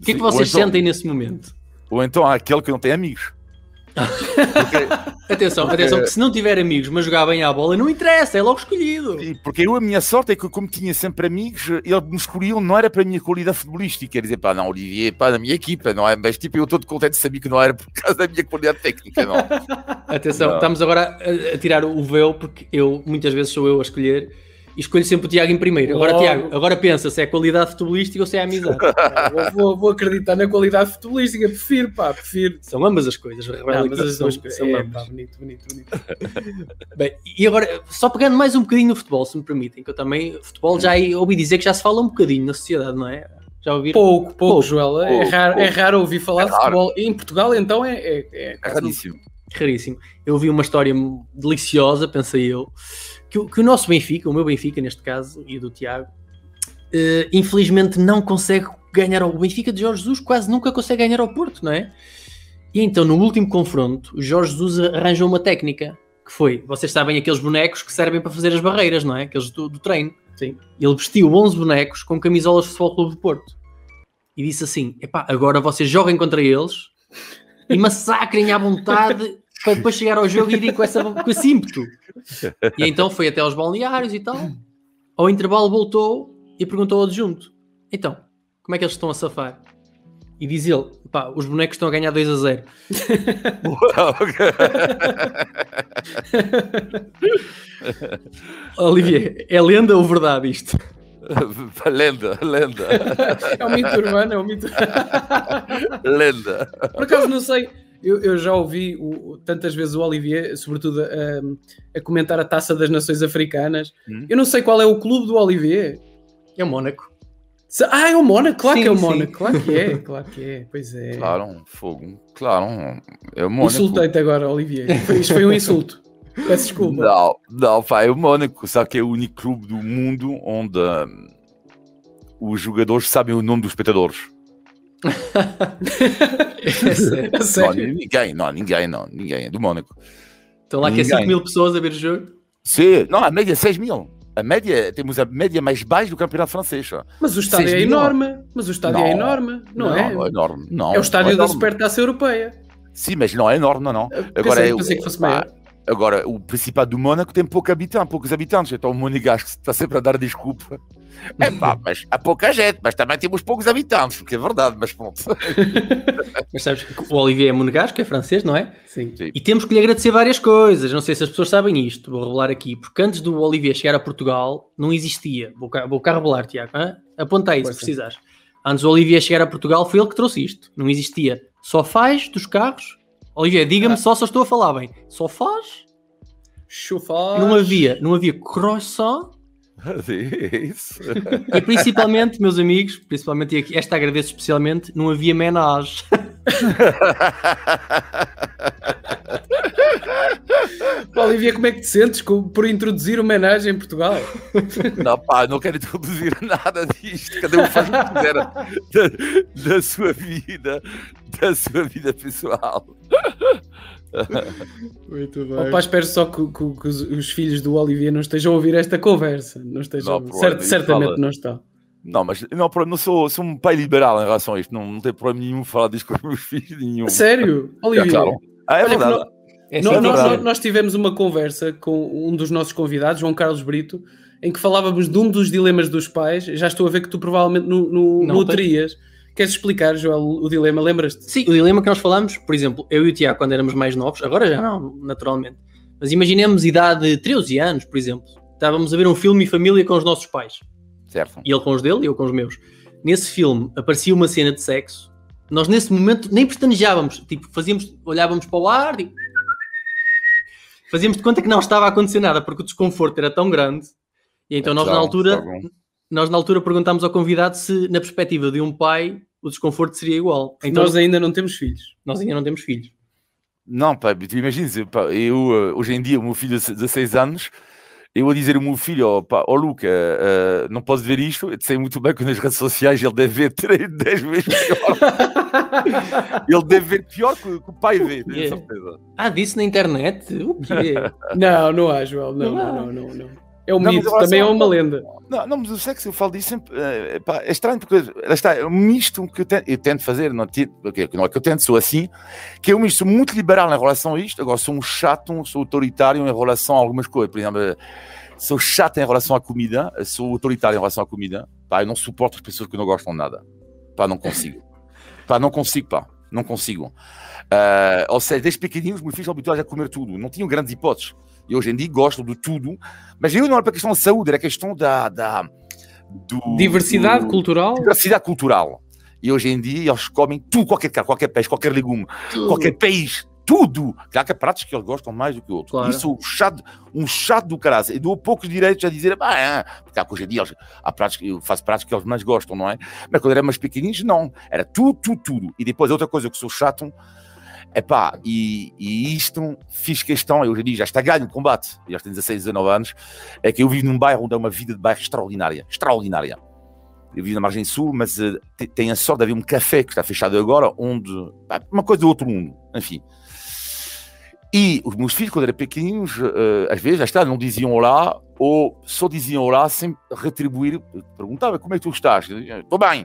O que é que Sim, vocês então- sentem nesse momento? Ou então há aquele que não tem amigos. Porque, Atenção, atenção, que se não tiver amigos, mas jogar bem à bola, não interessa, é logo escolhido. sim, porque eu, a minha sorte é que, como tinha sempre amigos, eles me escolhiam, não era para a minha qualidade futebolística. Quer dizer, pá, não, Olivier, pá, da minha equipa, não é? Mas tipo, eu estou contente de saber que não era por causa da minha qualidade técnica, não. Atenção, Não. estamos agora a, a tirar o véu, porque eu, muitas vezes sou eu a escolher e escolho sempre o Tiago em primeiro. Agora, Logo. Tiago, agora pensa se é qualidade futebolística ou se é amizade. Eu vou, vou acreditar na qualidade futebolística, prefiro, pá, prefiro. São ambas as coisas. Não, que as são, duas coisas. são É, ambas. pá, bonito, bonito, bonito. Bem, e agora, só pegando mais um bocadinho no futebol, se me permitem, que eu também, futebol já ouvi dizer que já se fala um bocadinho na sociedade, não é? Já ouviram? Pouco, pouco, Pouco, Joel. é, pouco, raro, é pouco. raro ouvir falar É de raro. futebol. Em Portugal, então, é. é, é É raríssimo. Raríssimo. Eu vi uma história deliciosa, pensei eu, que, o- que o nosso Benfica, o meu Benfica neste caso, e o do Tiago, eh, infelizmente não consegue ganhar ao o Benfica de Jorge Jesus, quase nunca consegue ganhar ao Porto, não é? E então, no último confronto, o Jorge Jesus arranjou uma técnica, que foi, vocês sabem, aqueles bonecos que servem para fazer as barreiras, não é? Aqueles do, do treino. Sim. Ele vestiu 11 bonecos com camisolas de Futebol Clube do Porto. E disse assim, epá, agora vocês joguem contra eles, e massacrem à vontade para depois chegar ao jogo e irem com, essa, com esse ímpeto. E então foi até aos balneários e tal. Ao intervalo voltou e perguntou ao adjunto: Então, como é que eles estão a safar? E diz ele: pá, os bonecos estão a ganhar 2 a 0. Olivier, é lenda ou verdade isto? lenda, lenda. É um mito urbano, é um mito. lenda. Por acaso não sei, eu, eu já ouvi o- tantas vezes o Olivier, sobretudo a, a comentar a taça das nações africanas. Hum. Eu não sei qual é o clube do Olivier. É o Mónaco. Se- Ah, é o Mónaco, claro Sim, que é o sim. Mónaco, claro que é, claro que é, pois é. Claro, fogo. Claro, é o Mónaco. Insultei-te agora, Olivier. Isto foi um insulto. Peço desculpa. Não, não, pá, é o Mónaco. Sabe que é o único clube do mundo onde hum, os jogadores sabem o nome dos espectadores. É sério. Não, ninguém, não, ninguém, não, ninguém. É do Mónaco. Estão lá que é Ninguém. 5 mil pessoas a ver o jogo. Sim, não, a média é 6 mil. A média, temos a média mais baixa do campeonato francês. ó. Mas o estádio é enorme. Mas o estádio é Não. enorme, não, é? Não é enorme. Não, É o estádio não da. Supertaça Europeia. Sim, mas não é enorme, não, não. Pensei, Agora, é, pensei que fosse maior. Agora, o Principado do Mónaco tem pouco habitante, poucos habitantes, então o Monegasco está sempre a dar desculpa. É pá, mas há pouca gente, mas também temos poucos habitantes, porque é verdade, mas pronto. Mas sabes que o Olivier é monegasco, é francês, não é? Sim. E temos que lhe agradecer várias coisas. Não sei se as pessoas sabem isto, vou revelar aqui. Porque antes do Olivier chegar a Portugal, não existia. Vou cá, vou cá revelar, Tiago. Aponta aí se precisares. Antes do Olivier chegar a Portugal, foi ele que trouxe isto. Não existia sofás dos carros. Olivier, diga-me só se eu estou a falar bem. Sofás? Chufar. Não havia, não havia croissant. É isso. E principalmente, meus amigos, principalmente e aqui, esta agradeço especialmente, não havia menage. Olivia, como é que te sentes por introduzir homenagem em Portugal? Não, pá, não quero introduzir nada disto, cada um faz o que quiser da, da sua vida, da sua vida pessoal. Muito bem. Opa, espero só que, que- que os, os filhos do Olivier não estejam a ouvir esta conversa. Não estejam. Não, Cer- pô, certamente fala. não estão. Não, mas não, pro- não sou, sou um pai liberal em relação a isto, não, não tenho problema nenhum falar disto com os meus filhos, nenhum. Sério? É, Olivier? claro. Ah, é verdade. É é nós, verdade. nós- nós tivemos uma conversa com um dos nossos convidados, João Carlos Brito, em que falávamos de um dos dilemas dos pais. Já estou a ver que tu provavelmente no, no, Não no tenho. Queres explicar, Joel, o dilema? Lembras-te? Sim, o dilema que nós falamos, por exemplo, eu e o Tiago, quando éramos mais novos, agora já não, naturalmente, mas imaginemos idade de 13 anos, por exemplo, estávamos a ver um filme em família com os nossos pais, Certo. e ele com os dele e eu com os meus. Nesse filme aparecia uma cena de sexo, nós nesse momento nem pestanejávamos, tipo, fazíamos, olhávamos para o ar, tipo, fazíamos de conta que não estava a acontecer nada, porque o desconforto era tão grande, e então nós na altura. Nós na altura perguntámos ao convidado se, na perspectiva de um pai, o desconforto seria igual. Então Nós ainda não temos filhos. nós ainda não temos filhos. Não, pá, tu imagines, pá, eu, eh, hoje em dia, o meu filho de 16 anos, eu a dizer ao meu filho, ó pá, ó Luca, eh, não podes ver isto, eu sei muito bem que nas redes sociais ele deve ver 3, 10 vezes pior. ele deve ver pior que, que o pai vê, tenho certeza. Ah, disse na internet? O quê? Não, não há, Joel. Não, Não não, não, não. não. É um Não, mito, também é uma lenda. Não, não, mas o sexo, eu falo disso sempre, eh, pá, é estranho porque está, é um misto que eu tento, eu tento fazer, não, não é que eu tento, sou assim, que é um misto muito liberal em relação a isto, agora sou um chato, sou autoritário em relação a algumas coisas, por exemplo, eh, sou chato em relação à comida, sou autoritário em relação à comida, pá, eu não suporto as pessoas que não gostam de nada, pá, não consigo, pá, não consigo, pá, não consigo. Ah, ou seja, desde pequeninos, meus filhos habituados a comer tudo, não tinham grandes hipóteses. E hoje em dia gostam de tudo, mas eu não era para a questão de saúde, era a questão da. da do, Diversidade do- cultural? Diversidade cultural. E hoje em dia eles comem tudo, qualquer carne, qualquer peixe, qualquer legume, qualquer país, tudo. Claro que há pratos que eles gostam mais do que outros. Claro. Isso é um chato, um chato do caralho. E dou poucos direitos a dizer, ah, é. porque há, hoje em dia eles, há pratos que eu faço pratos que eles mais gostam, não é? Mas quando eram mais pequeninos, não. Era tudo, tudo, tudo. E depois outra coisa que sou chato, é pá, e, e isto fiz questão, eu em dia já está ganho o combate, já tenho 16, 19 anos, é que eu vivo num bairro onde é uma vida de bairro extraordinária, extraordinária. Eu vivo na margem sul, mas te- tenho a sorte de haver um café que está fechado agora, onde, pá, uma coisa do outro mundo, enfim. E os meus filhos, quando eram pequeninos, eh, às vezes, já está, não diziam olá, ou só diziam olá sem retribuir. Perguntava como é que tu estás? Estou bem.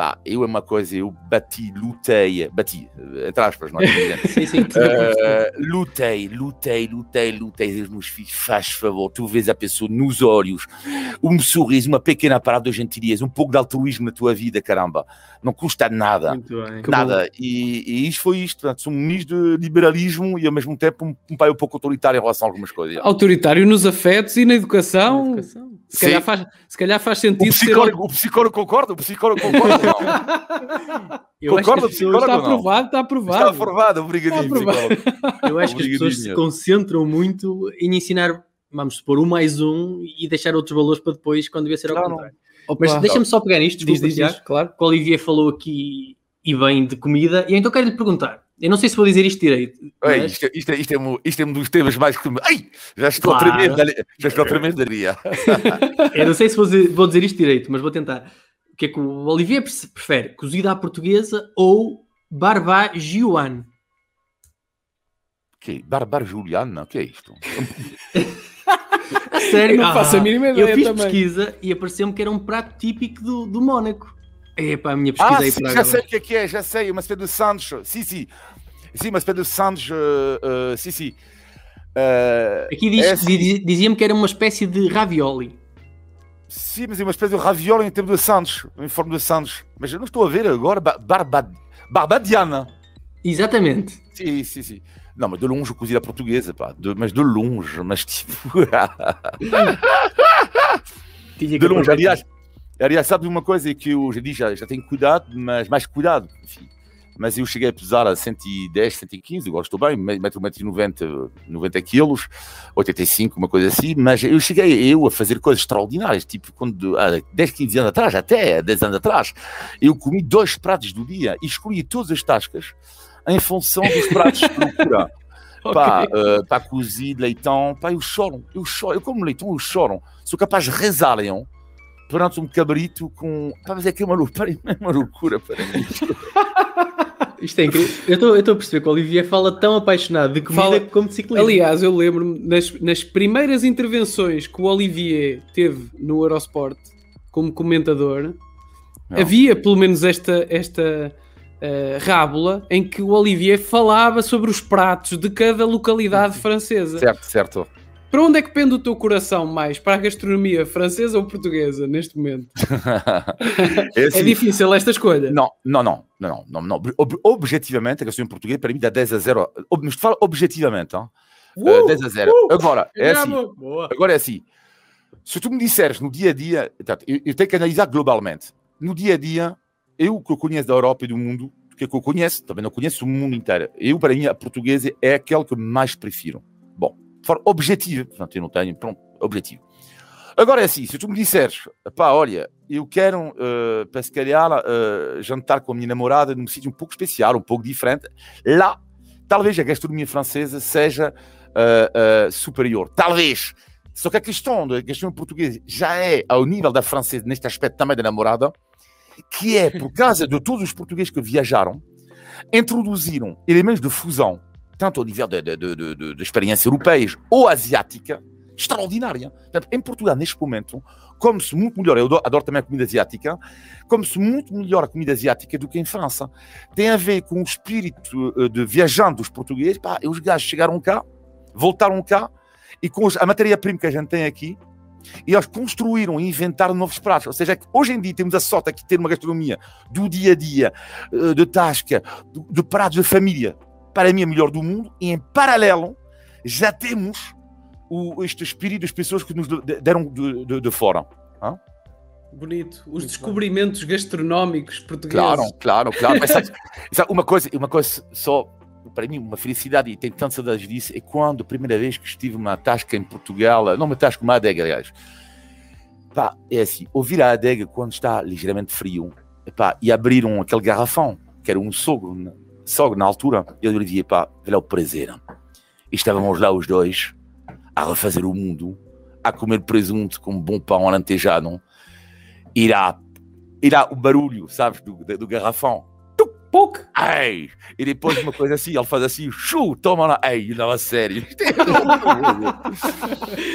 Pá, eu é uma coisa, eu bati, lutei, bati, entre aspas, não é? Sim, sim. Uh, lutei, lutei, lutei, lutei. Meus filhos, faz favor, tu vês a pessoa nos olhos, um sorriso, uma pequena parada de gentileza, um pouco de altruísmo na tua vida, caramba. Não custa nada. Nada. E, e isto foi isto. Portanto, sou um misto de liberalismo e ao mesmo tempo um, um pai um pouco autoritário em relação a algumas coisas. Autoritário nos afetos e na educação. Educação. Se, calhar faz, se calhar faz O sentido ser. psicólogo, o psicólogo concorda? O psicólogo concorda? Eu acho, que Concorda, pessoas, psicólogo? Está ou não? aprovado, está Está aprovado. aprovado, obrigadinho, Está aprovado. psicólogo. eu acho que as pessoas se concentram muito em ensinar, vamos supor, um mais um e deixar outros valores para depois, quando devia ser ao Claro. contrário. Opa. Mas deixa-me só pegar nisto, Diz, desculpa, diz, diz, claro. que o Olivier falou aqui e bem de comida, e então quero-lhe perguntar. Eu não sei se vou dizer isto direito. Ei, mas- isto, é- isto, é, isto, é um, isto é um dos temas mais que. Ai, já estou Claro. a tremer, dali- já estou a tremer da ria. Eu não sei se vou dizer, vou dizer isto direito, mas vou tentar. O que é que o Olivier pre- prefere? Cozida à portuguesa ou barbagiuan? Que Barbar Juliana, o que é isto? A sério? Não faço a mínima Eu ideia fiz também. pesquisa e apareceu-me que era um prato típico do, do Mónaco. Epá, a minha pesquisa Ah, aí sim, para já agora. sei o que é que é, já sei, uma espécie de sancho. Sim, sim. Sim, uma espécie de sancho, uh, uh, sim, sim. Uh, Aqui diz- é assim. diz- dizia-me que era uma espécie de ravioli. Sim, mas é uma espécie de ravioli em termos de sancho, em forma de sancho. Mas eu não estou a ver agora, ba- barba, Barbadiana. Exatamente. Sim, sim, sim. Não, mas de longe cozida portuguesa, pá. De- mas de longe, mas tipo... De longe, aproveitar. aliás, aliás, sabe uma coisa que eu já disse, já, já tenho cuidado, mas mais cuidado, enfim. Mas eu cheguei a pesar a 110, 115, agora estou bem, metro 1,90m, 90 quilos, 85, uma coisa assim, mas eu cheguei eu a fazer coisas extraordinárias, tipo quando, há 10, 15 anos atrás, até 10 anos atrás, eu comi dois pratos do dia e escolhi todas as tascas em função dos pratos de procura. Pá, uh, pá, cozido, leitão, pá, eu choro, eu choro, eu como leitão, eu choro. Sou capaz de rezar, leão, perante um cabrito com. Pá, mas é que é uma loucura, é uma loucura para mim. Isto é incrível. Eu estou- a perceber que o Olivier fala tão apaixonado de comida Fala- como de ciclismo. Aliás, eu lembro-me nas, nas primeiras intervenções que o Olivier teve no Eurosport como comentador, Não. havia pelo menos esta, esta eh, rábula em que o Olivier falava sobre os pratos de cada localidade francesa. Certo, certo. Para onde é que pende o teu coração mais? Para a gastronomia francesa ou portuguesa neste momento? É É assim, difícil esta escolha. Não, não, não, não, não, não. Ob- objetivamente, a questão em português, para mim, dá 10 a 0. Ob- Mas te falo objetivamente, hein? Uh, Uh, 10 a 0. uh, Agora, é assim. Boa. Agora é assim. Se tu me disseres no dia a dia, eu, eu tenho que analisar globalmente. No dia a dia, eu que eu conheço da Europa e do mundo, que é que eu conheço, também não conheço o mundo inteiro. Eu, para mim, a portuguesa é aquela que mais prefiro. De forma objetiva, portanto, eu não tenho, pronto, objetivo. Agora é assim, se tu me disseres, pá, olha, eu quero, uh, para se calhar, uh, jantar com a minha namorada num sítio um pouco especial, um pouco diferente, lá, talvez a gastronomia francesa seja uh, superior. Talvez. Só que a questão da gastronomia portuguesa já é ao nível da francesa, neste aspecto também da namorada, que é, por causa de todos os portugueses que viajaram, introduziram elementos de fusão, tanto ao nível de, de, de, experiência europeias ou asiática, extraordinária. Portanto, em Portugal, neste momento, come-se muito melhor, eu adoro, também a comida asiática, come-se muito melhor a comida asiática do que em França. Tem a ver com o espírito uh, de viajando dos portugueses. Pá, os gajos chegaram cá, voltaram cá, e com a matéria-prima que a gente tem aqui, e eles construíram e inventaram novos pratos. Ou seja, hoje em dia temos a sorte aqui de ter uma gastronomia do dia a dia, uh, de tasca, de pratos de família, para mim, a melhor do mundo, e em paralelo, já temos o, este espírito das pessoas que nos deram de, de, de fora. Hã? Bonito. Os descobrimentos gastronómicos portugueses. Claro, claro, claro. Mas sabe, sabe, uma coisa, uma coisa só para mim uma felicidade e tenho tantas saudades disso é quando a primeira vez que estive uma tasca em Portugal, não uma tasca, uma adega, aliás. Pá, é assim, ouvir a adega quando está ligeiramente frio pá, e abriram aquele garrafão, que era um sogro, sogro na altura, eu lhe dizia, pá, vê lá o prazer. E estávamos lá os dois a refazer o mundo, a comer presunto com bom pão alentejado, irá, irá o barulho, sabes, do, do garrafão. Ei! E depois uma coisa assim, ele faz assim, chu, toma lá, ei, não, a sério.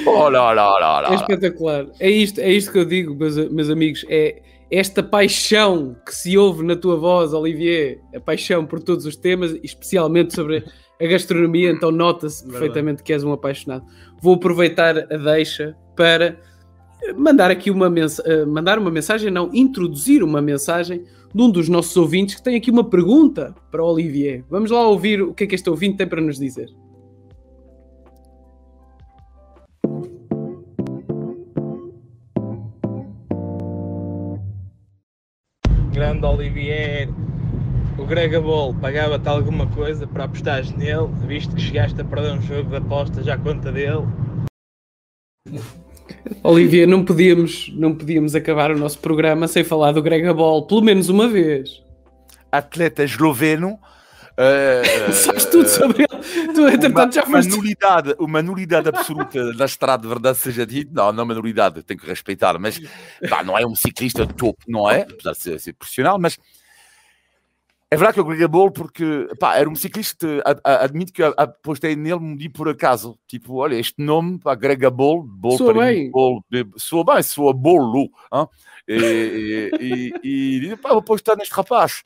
oh, lá, lá, lá, lá. É espetacular. É isto, é isto que eu digo, meus, meus amigos. É esta paixão que se ouve na tua voz, Olivier, a paixão por todos os temas, especialmente sobre a gastronomia, então nota-se perfeitamente que és um apaixonado. Vou aproveitar a deixa para mandar aqui uma, mens mandar uma mensagem, não, introduzir uma mensagem de um dos nossos ouvintes que tem aqui uma pergunta para o Olivier. Vamos lá ouvir o que é que este ouvinte tem para nos dizer. Grande Olivier, o Grega Ball pagava-te alguma coisa para apostares nele, visto que chegaste a perder um jogo de apostas à conta dele? Olivier, não podíamos, não podíamos acabar o nosso programa sem falar do Grega Ball, pelo menos uma vez. Atleta esloveno. Uh, Sabes tudo sobre ele. Tu, entretanto, já uma, foste... nulidade, uma nulidade absoluta na estrada, de verdade seja dito. Não, não é uma nulidade, tenho que respeitar, mas pá, não é um ciclista de topo, não é? Apesar de ser, ser profissional, mas é verdade que eu greguei bolo porque pá, era um ciclista, admito que apostei nele me por acaso. Tipo, olha, este nome, pá, grega bolo, bolo Soa para bem. mim, bolo, soa bem, soa bolo. Hein? E, e, e, e pá, vou apostar neste rapaz.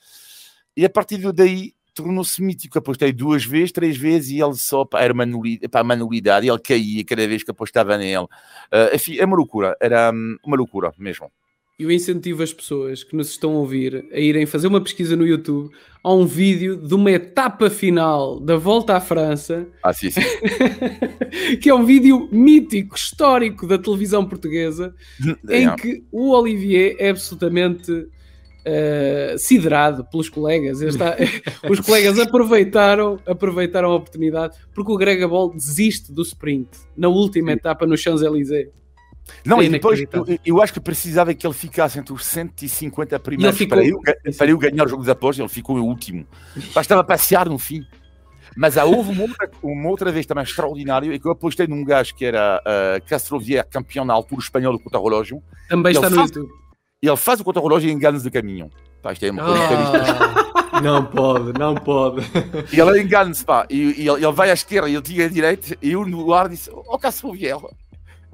E a partir daí tornou-se mítico. Apostei duas vezes, três vezes e ele só pá, era uma nulidade, pá, uma nulidade. E ele caía cada vez que apostava nele. Uh, enfim, é uma loucura, era hum, uma loucura mesmo. Eu incentivo as pessoas que nos estão a ouvir a irem fazer uma pesquisa no YouTube. Há um vídeo de uma etapa final da Volta à França. Ah, sim, sim. que é um vídeo mítico, histórico da televisão portuguesa, em É. que o Olivier é absolutamente uh, siderado pelos colegas. Está- os colegas aproveitaram, aproveitaram a oportunidade porque o Grega Ball desiste do sprint na última etapa no Champs-Élysées. Não, É e depois eu, eu acho que precisava que ele ficasse entre os 150 primeiros ficou- para, eu, para eu ganhar o jogo de apostas, ele ficou em último. Bastava passear no fim. Mas há, houve uma outra, uma outra vez também extraordinário e que eu apostei num gajo que era uh, Castrovier, campeão na altura espanhol do contra-relógio. Também está no faz- YouTube. E ele faz o contra-relógio e engana-se de caminho. Pá, isto é uma coisa. Ah, não pode, não pode. E ele engana-se, pá. E, e ele, ele vai à esquerda e ele tira à direita. E eu no ar disse: Ó, oh, Castrovier,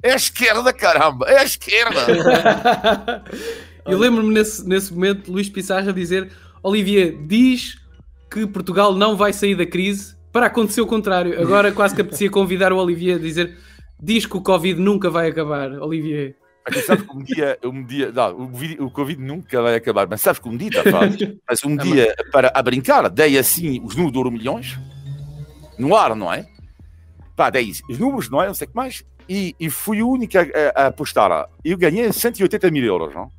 é a esquerda, caramba, é a esquerda. Eu lembro-me nesse, nesse momento Luís Pissarra dizer: Olivier, diz que Portugal não vai sair da crise para acontecer o contrário. Agora quase que apetecia convidar o Olivier a dizer: diz que o Covid nunca vai acabar, Olivier. Mas sabes que um dia, um dia não, o, vi- o Covid nunca vai acabar, mas sabes que um dia, tá, Fábio? mas um dia, para a brincar, dei assim os números milhões, no ar, não é? Pá, dei os números, não é? Não sei o que mais, e, e fui o único a, a- a apostar. Eu ganhei 180 mil euros, não?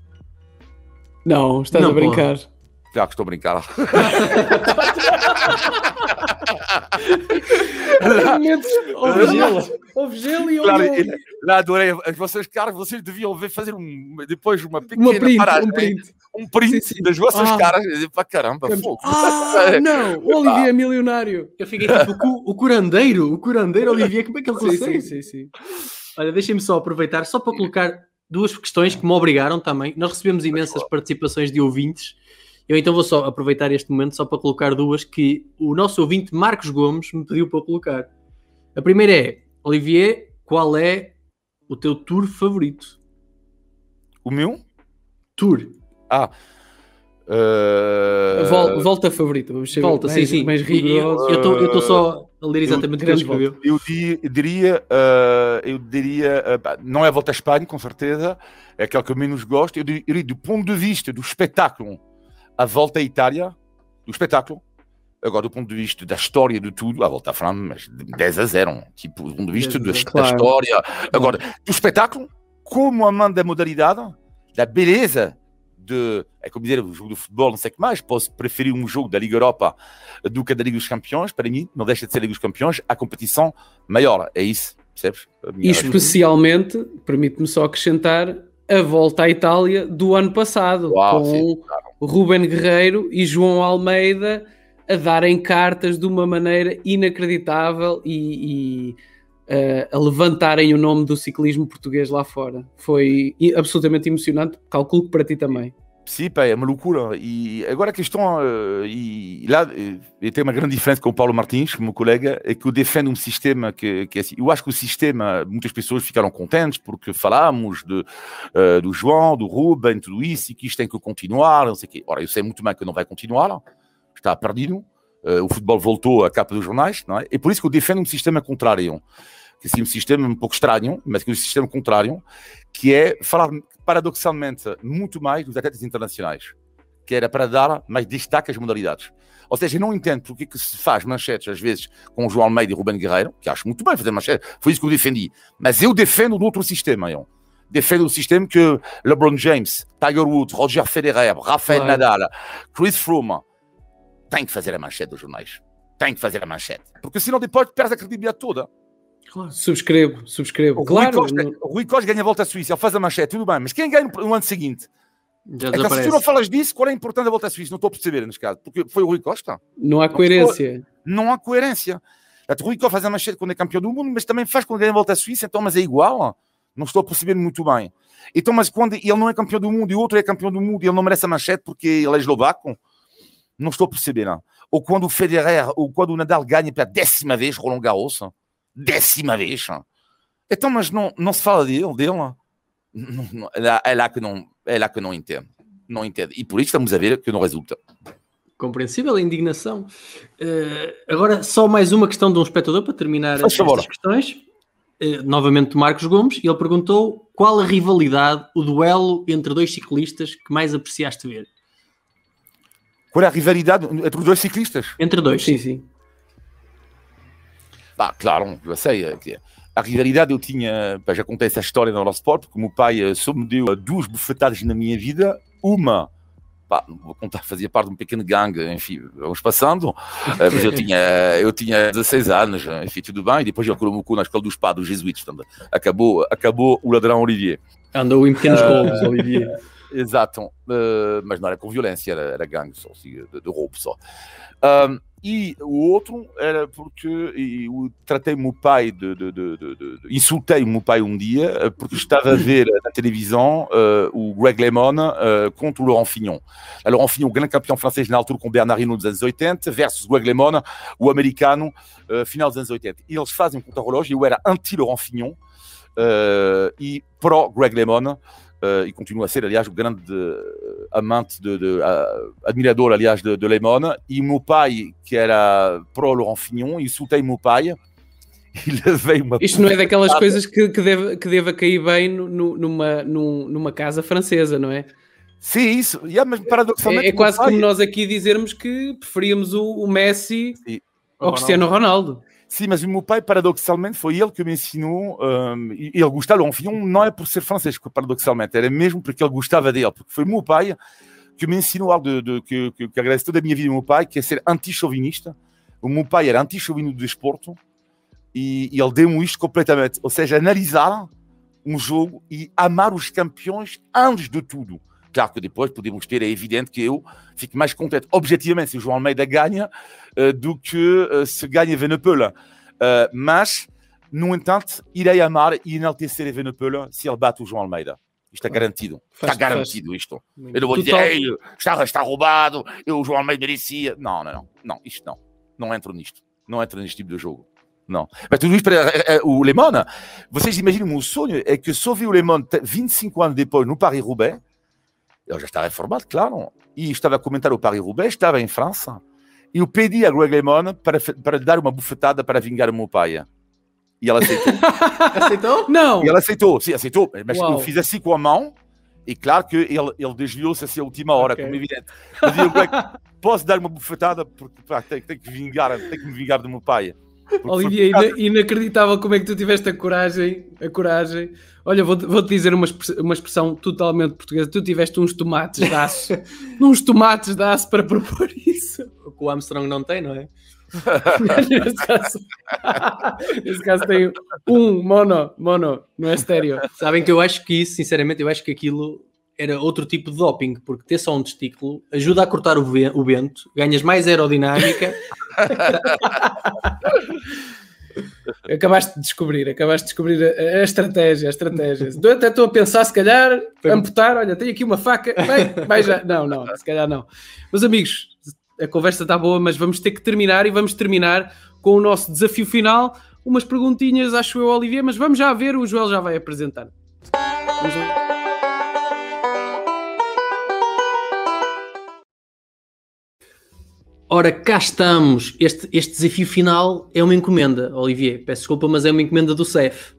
Não, estás Não a brincar. Claro que estou a brincar. Houve gelo, houve gelo e Claro, houve e- lá adorei. Vocês, caras, vocês deviam ver fazer um, depois uma pequena uma print, paragem, um print. um print Sim, sim. das vossas Ah. caras. Pá, caramba, fogo. Ah, não, o Olivier é milionário. Eu fiquei tipo, o, cu- o curandeiro, o curandeiro Olivier, como é que ele Sim, consegue? sim, sim, sim. Olha, deixem-me só aproveitar, só para colocar duas questões que me obrigaram também. Nós recebemos imensas participações de ouvintes. Eu então vou só aproveitar este momento só para colocar duas que o nosso ouvinte Marcos Gomes me pediu para colocar. A primeira é, Olivier, qual é o teu tour favorito? O meu? Tour. Ah. eh, Vol- volta favorita, vamos ser Volta, mais, sim, sim. mais rigorosos. Eu eu estou só a ler exatamente o que volta. escreveu. Eu, eu diria, eh, eu diria, pá, não é a volta à Espanha, com certeza, é aquela que eu menos gosto. Eu eu diria, do ponto de vista do espetáculo, a volta à Itália, do espetáculo. Agora, do ponto de vista da história de tudo, a volta à França, mas de 10 a 0. Tipo, do ponto de vista 10 a da, 0, da claro. história. Agora, do espetáculo, como amante da modalidade, da beleza de, é como dizer, o jogo de futebol, não sei o que mais, posso preferir um jogo da Liga Europa do que da Liga dos Campeões, para mim, não deixa de ser a Liga dos Campeões, a competição maior, é isso, percebes? A E especialmente, permite-me só acrescentar, a volta à Itália do ano passado, Uau, com sim, Ruben Guerreiro e João Almeida a darem cartas de uma maneira inacreditável e, e, eh, a levantarem o nome do ciclismo português lá fora. Foi absolutamente emocionante, calculo que para ti também. Sim, pá, é uma loucura. E agora a questão, uh, e lá, e tem uma grande diferença com o Paulo Martins, meu colega, é que eu defendo um sistema que, que é assim. Eu acho que o sistema, muitas pessoas ficaram contentes porque falamos de, uh, do João, do Ruben, tudo isso, e que isto tem que continuar, não sei o quê. Ora, eu sei muito bem que não vai continuar, está perdido. Uh, o futebol voltou à capa dos jornais, não é? E por isso que eu defendo um sistema contrário que é um sistema um pouco estranho, mas que é um sistema contrário, que é falar paradoxalmente muito mais dos atletas internacionais, que era para dar mais destaque às modalidades. Ou seja, eu não entendo porque que se faz manchetes, às vezes, com o João Almeida e o Ruben Guerreiro, que acho muito bem fazer manchetes, foi isso que eu defendi. Mas eu defendo outro sistema, eu. Defendo o sistema que LeBron James, Tiger Woods, Roger Federer, Rafael. Nadal, Chris Froome têm que fazer a manchete dos jornais. Têm que fazer a manchete. Porque senão depois perde a credibilidade toda. Claro. Subscrevo, subscrevo. O claro. Rui Costa, o Rui Costa ganha a volta à Suíça, ele faz a manchete, tudo bem, mas quem ganha no ano seguinte? Já então, se tu não falas disso, qual é a importância da volta à Suíça? Não estou a perceber neste caso, porque foi o Rui Costa. Não há coerência. Não, não há coerência. O Rui Costa faz a manchete quando é campeão do mundo, mas também faz quando ganha a volta à Suíça, então, mas é igual. Não estou a perceber muito bem. Então, mas quando ele não é campeão do mundo e o outro é campeão do mundo e ele não merece a manchete porque ele é eslovaco, não estou a perceber, não. Ou quando o Federer, ou quando o Nadal ganha pela décima vez Roland Garros, décima vez. Então, mas não, não se fala dele, dele? Não, não, é, lá, é, lá que não, é lá que não entendo. Não entendo. E por isso estamos a ver que não resulta. Compreensível a indignação. Uh, agora, só mais uma questão de um espectador para terminar Faz estas questões. Uh, novamente Marcos Gomes, e ele perguntou qual a rivalidade, o duelo entre dois ciclistas que mais apreciaste ver? Qual é a rivalidade entre os dois ciclistas? Entre dois, sim, sim. Ah, claro, eu sei. É a rivalidade eu tinha, já contei essa história no Eurosport, porque o meu pai eh, só me deu duas bufetadas na minha vida. Uma, pá, vou contar, fazia parte de um pequeno gangue, enfim, vamos passando, eh, mas eu tinha, eu tinha 16 anos, enfim, tudo bem, e depois ele colou-me o cu na escola dos padres jesuítas, acabou, acabou o ladrão Olivier. Andou em pequenos roubos, Olivier. Exato, mas não era com violência, era, era gangue só, assim, de, de roubo só. Um, e o outro era porque eu tratei meu pai de, de, de, de, insultei meu pai um dia eh, porque estava a ver na televisão uh, o Greg LeMond uh, contra o Laurent Fignon. O Laurent Fignon, grande campeão francês na altura com Bernard Hinault nos anos 80, versus Greg LeMond, o americano, uh, final dos anos 80. E eles fazem um contra-relógio, eu era anti-Laurent Fignon e pró-Greg LeMond. Uh, e continua a ser, aliás, o grande uh, amante, de, de uh, admirador, aliás, de, de Lemon. E o meu pai, que era pró-Laurent Fignon, insultei o meu pai e levei uma. Isto não é daquelas coisas que, que, deve, que deva cair bem no, numa, num, numa casa francesa, não é? Sim, isso. Yeah, mas paradoxalmente. É, é quase como nós aqui dizermos que preferíamos o, o Messi Sim. ao Cristiano Ronaldo. Sim, mas o meu pai, paradoxalmente, foi ele que me ensinou. Um, ele gostava, o filho não é por ser francês, paradoxalmente, era mesmo porque ele gostava dele, porque foi o meu pai que me ensinou algo de, de, que, que, que agradece toda a minha vida ao meu pai, que é ser anti-chauvinista. O meu pai era anti-chauvinista do desporto e, e ele deu-me isto completamente. Ou seja, analisar um jogo e amar os campeões antes de tudo. Claro que depois podemos ter, é evidente que eu fico mais contente, objetivamente, se o João Almeida ganha, uh, do que uh, se ganha Venepola. Uh, mas, no entanto, irei amar e enaltecer Venepola se ele bate o João Almeida. Isto é garantido. Faz, está garantido faz. isto. Eu não vou dizer, Ei, está, está roubado, eu, o João Almeida merecia. Não, não, não. Não, isto não. Não entro nisto. Não entro neste tipo de jogo. Não. Mas tudo isto para o Le Mans, vocês imaginam o sonho é que só vi o Le Mans 25 anos depois no Paris-Roubaix eu já estava reformado, claro, e estava a comentar o Paris-Roubaix, estava em França, e eu pedi a Greg LeMond para, para lhe dar uma bufetada para vingar o meu pai. E ela aceitou. aceitou? Não! E ela aceitou, sim, aceitou, mas Uau. eu fiz assim com a mão, e claro que ele, ele desviou-se assim a última hora, okay. como é evidente. Eu, Greg, posso dar uma bufetada, porque pá, tenho, tenho, que vingar, tenho que me vingar do meu pai. Olivia, inacreditável como é que tu tiveste a coragem, a coragem. Olha, vou-te vou dizer uma, uma expressão totalmente portuguesa. Tu tiveste uns tomates de aço, uns tomates de aço para propor isso. O que o Armstrong não tem, não é? nesse, caso, nesse caso tem um mono, mono, não é estéreo. Sabem que eu acho que isso, sinceramente, eu acho que aquilo era outro tipo de doping, porque ter só um testículo ajuda a cortar o, vento, ganhas mais aerodinâmica. Acabaste de descobrir, acabaste de descobrir a, a estratégia, a estratégia. Eu até estou a pensar, se calhar, amputar, olha, tenho aqui uma faca, bem, vai já. Não, não, se calhar não. Meus amigos, a conversa está boa, mas vamos ter que terminar e vamos terminar com o nosso desafio final. Umas perguntinhas, acho eu, Olivier, mas vamos já ver, o Joel já vai apresentar. Vamos lá. Ora, cá estamos. Este, este desafio final é uma encomenda, Olivier. Peço desculpa, mas é uma encomenda do CEF.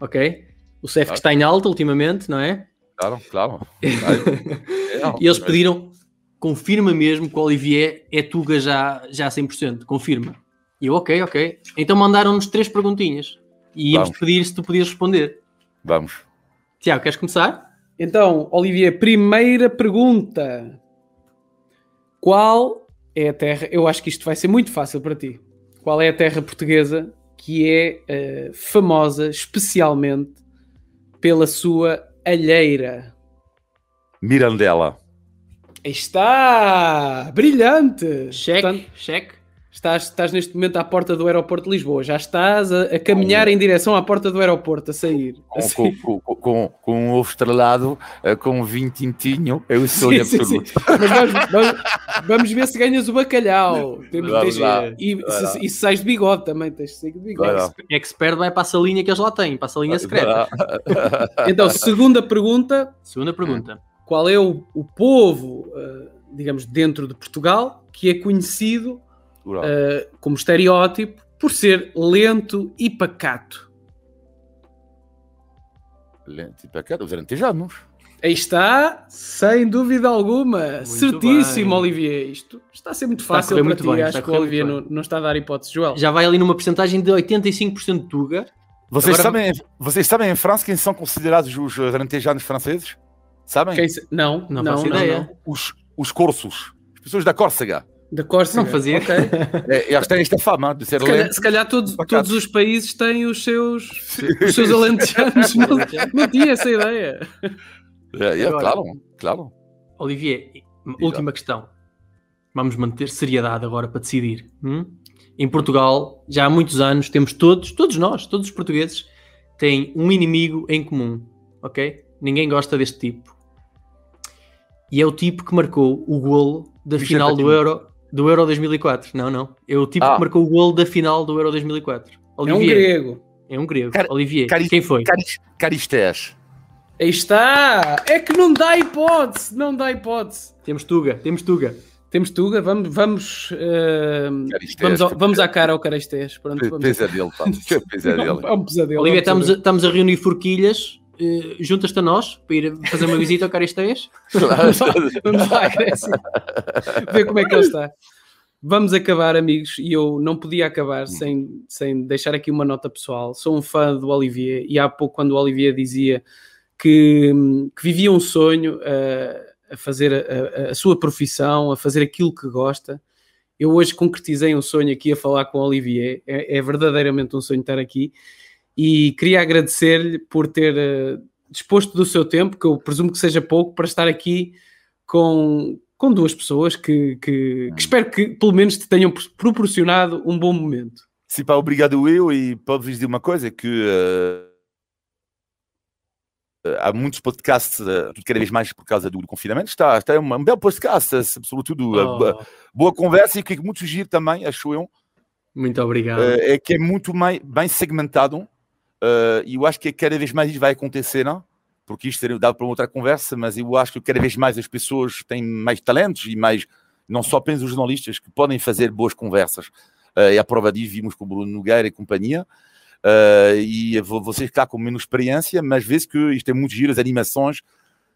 Ok? O CEF que está em alta ultimamente, não é? Claro, claro. e eles pediram, confirma mesmo que o Olivier é Tuga já, já 100%. Confirma. E eu, ok, ok. Então mandaram-nos três perguntinhas. E íamos Vamos. pedir se tu podias responder. Vamos. Tiago, queres começar? Então, Olivier, primeira pergunta. Qual é a terra? Eu acho que isto vai ser muito fácil para ti. Qual é a terra portuguesa que é eh, famosa especialmente pela sua alheira? Mirandela. Está! Brilhante! Cheque, Portanto, cheque. Estás, estás neste momento à porta do aeroporto de Lisboa. Já estás a, a caminhar em direção à porta do aeroporto, a sair. A Com, sair. com, com, com, com um ovo estrelado, eh, com um vinho tintinho, é o sonho Sim, sim, sim. absoluto. Mas vamos, vamos- vamos ver se ganhas o bacalhau. Temos, Vamos tens- lá. e, se, e se sais de bigode também, tens de sair de bigode. Vai lá. Expert vai para a salinha que eles lá têm, para a salinha secreta. Então, segunda pergunta: Segunda pergunta. qual é o, o povo, eh, digamos, dentro de Portugal, que é conhecido eh, como estereótipo por ser lento e pacato? Lente para cá, os alentejanos. Aí está, sem dúvida alguma. Certíssimo, bem. Olivier. Isto está a ser muito Está fácil para muito ti. bem, Acho a que o Olivier muito não, não está a dar hipótese, Joel. Já vai ali numa porcentagem de 85% Tuga. Vocês, Agora- sabem, vocês sabem em França quem são considerados os alentejanos franceses? Sabem? Quem se- Não, Não não, não, ideia. não. Os, os corsos. As pessoas da Córcega. Da Córcega. Não fazia. Ok. É, eles têm esta fama de ser Se calhar, lentos. se calhar todos, os países têm os seus, os seus alentejanos. não, não tinha essa ideia. É, é, Agora- claro, claro. Olivier, última questão. Vamos manter seriedade agora para decidir. hum? Em Portugal, já há muitos anos, temos todos, todos nós, todos os portugueses, têm um inimigo em comum, ok? Ninguém gosta deste tipo. E é o tipo que marcou o golo da Michel final do. Euro, do Euro 2004. Não, não. É o tipo Ah. que marcou o golo da final do Euro 2004. É um Olivier. grego. É um grego. Cara- Olivier, Cari- quem foi? Caris, Caristés. Aí está! É que não dá hipótese, não dá hipótese. Temos Tuga, temos Tuga. Temos Tuga, vamos, vamos, Caristés. vamos, ao- vamos à cara ao Carastés. Pronto, vamos. Pesadelo, pá. É pesadelo. um, é um pesadelo. Olivier, é um estamos a, pesadelo. estamos a reunir forquilhas. Eh, Juntas-te a nós para ir fazer uma visita ao Caristeias? Vamos lá, Grécia. Ver como é que ele está. Vamos acabar, amigos, e eu não podia acabar sem, sem deixar aqui uma nota pessoal. Sou um fã do Olivier, e há pouco, quando o Olivier dizia que, que vivia um sonho eh, a fazer a, a- a sua profissão, a fazer aquilo que gosta, eu hoje concretizei um sonho aqui a falar com o Olivier. É, é verdadeiramente um sonho estar aqui. E queria agradecer-lhe por ter eh, disposto do seu tempo, que eu presumo que seja pouco, para estar aqui com, com duas pessoas que, que, que espero que pelo menos te tenham proporcionado um bom momento. Se pá, obrigado eu e posso-vos dizer uma coisa, que eh, há muitos podcasts, eh, cada vez mais por causa do, do confinamento, está, está um, um belo podcast, sobretudo Oh, boa, boa conversa e que é muito giro também, acho eu, muito obrigado. é que é muito bem, bem segmentado eh, e eu acho que cada vez mais isso vai acontecer, não? porque isto seria dado para outra conversa, mas eu acho que cada vez mais as pessoas têm mais talentos e mais, não só apenas os jornalistas, que podem fazer boas conversas. Uh, e a prova disso vimos com o Bruno Nogueira e companhia. Uh, e vo- vocês cá com menos experiência, mas vê-se que isto é muito giro, as animações,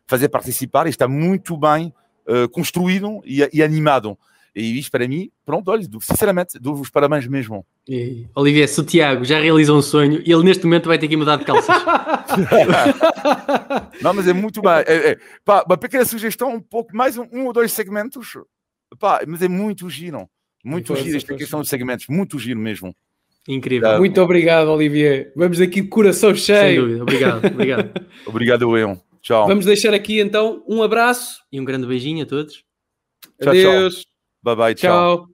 fazer participar, está muito bem uh, construído e, e animado. E isto para mim, pronto, olha, sinceramente, dou-vos os parabéns mesmo. E, Olivier, se o Tiago já realizou um sonho, ele neste momento vai ter que mudar de calças. Não, mas é muito bem. É, é, pá, uma pequena sugestão, um pouco mais um, um ou dois segmentos, pá, mas é muito giro. Muito giro esta questão de segmentos, muito giro mesmo. Incrível. Ah, Muito obrigado, Olivier. Vamos aqui de coração Sem cheio. dúvida. Obrigado, obrigado. Obrigado, eu. Tchau. Vamos deixar aqui então um abraço. E um grande beijinho a todos. Tchau, tchau. Adeus. Bye bye, tchau. tchau.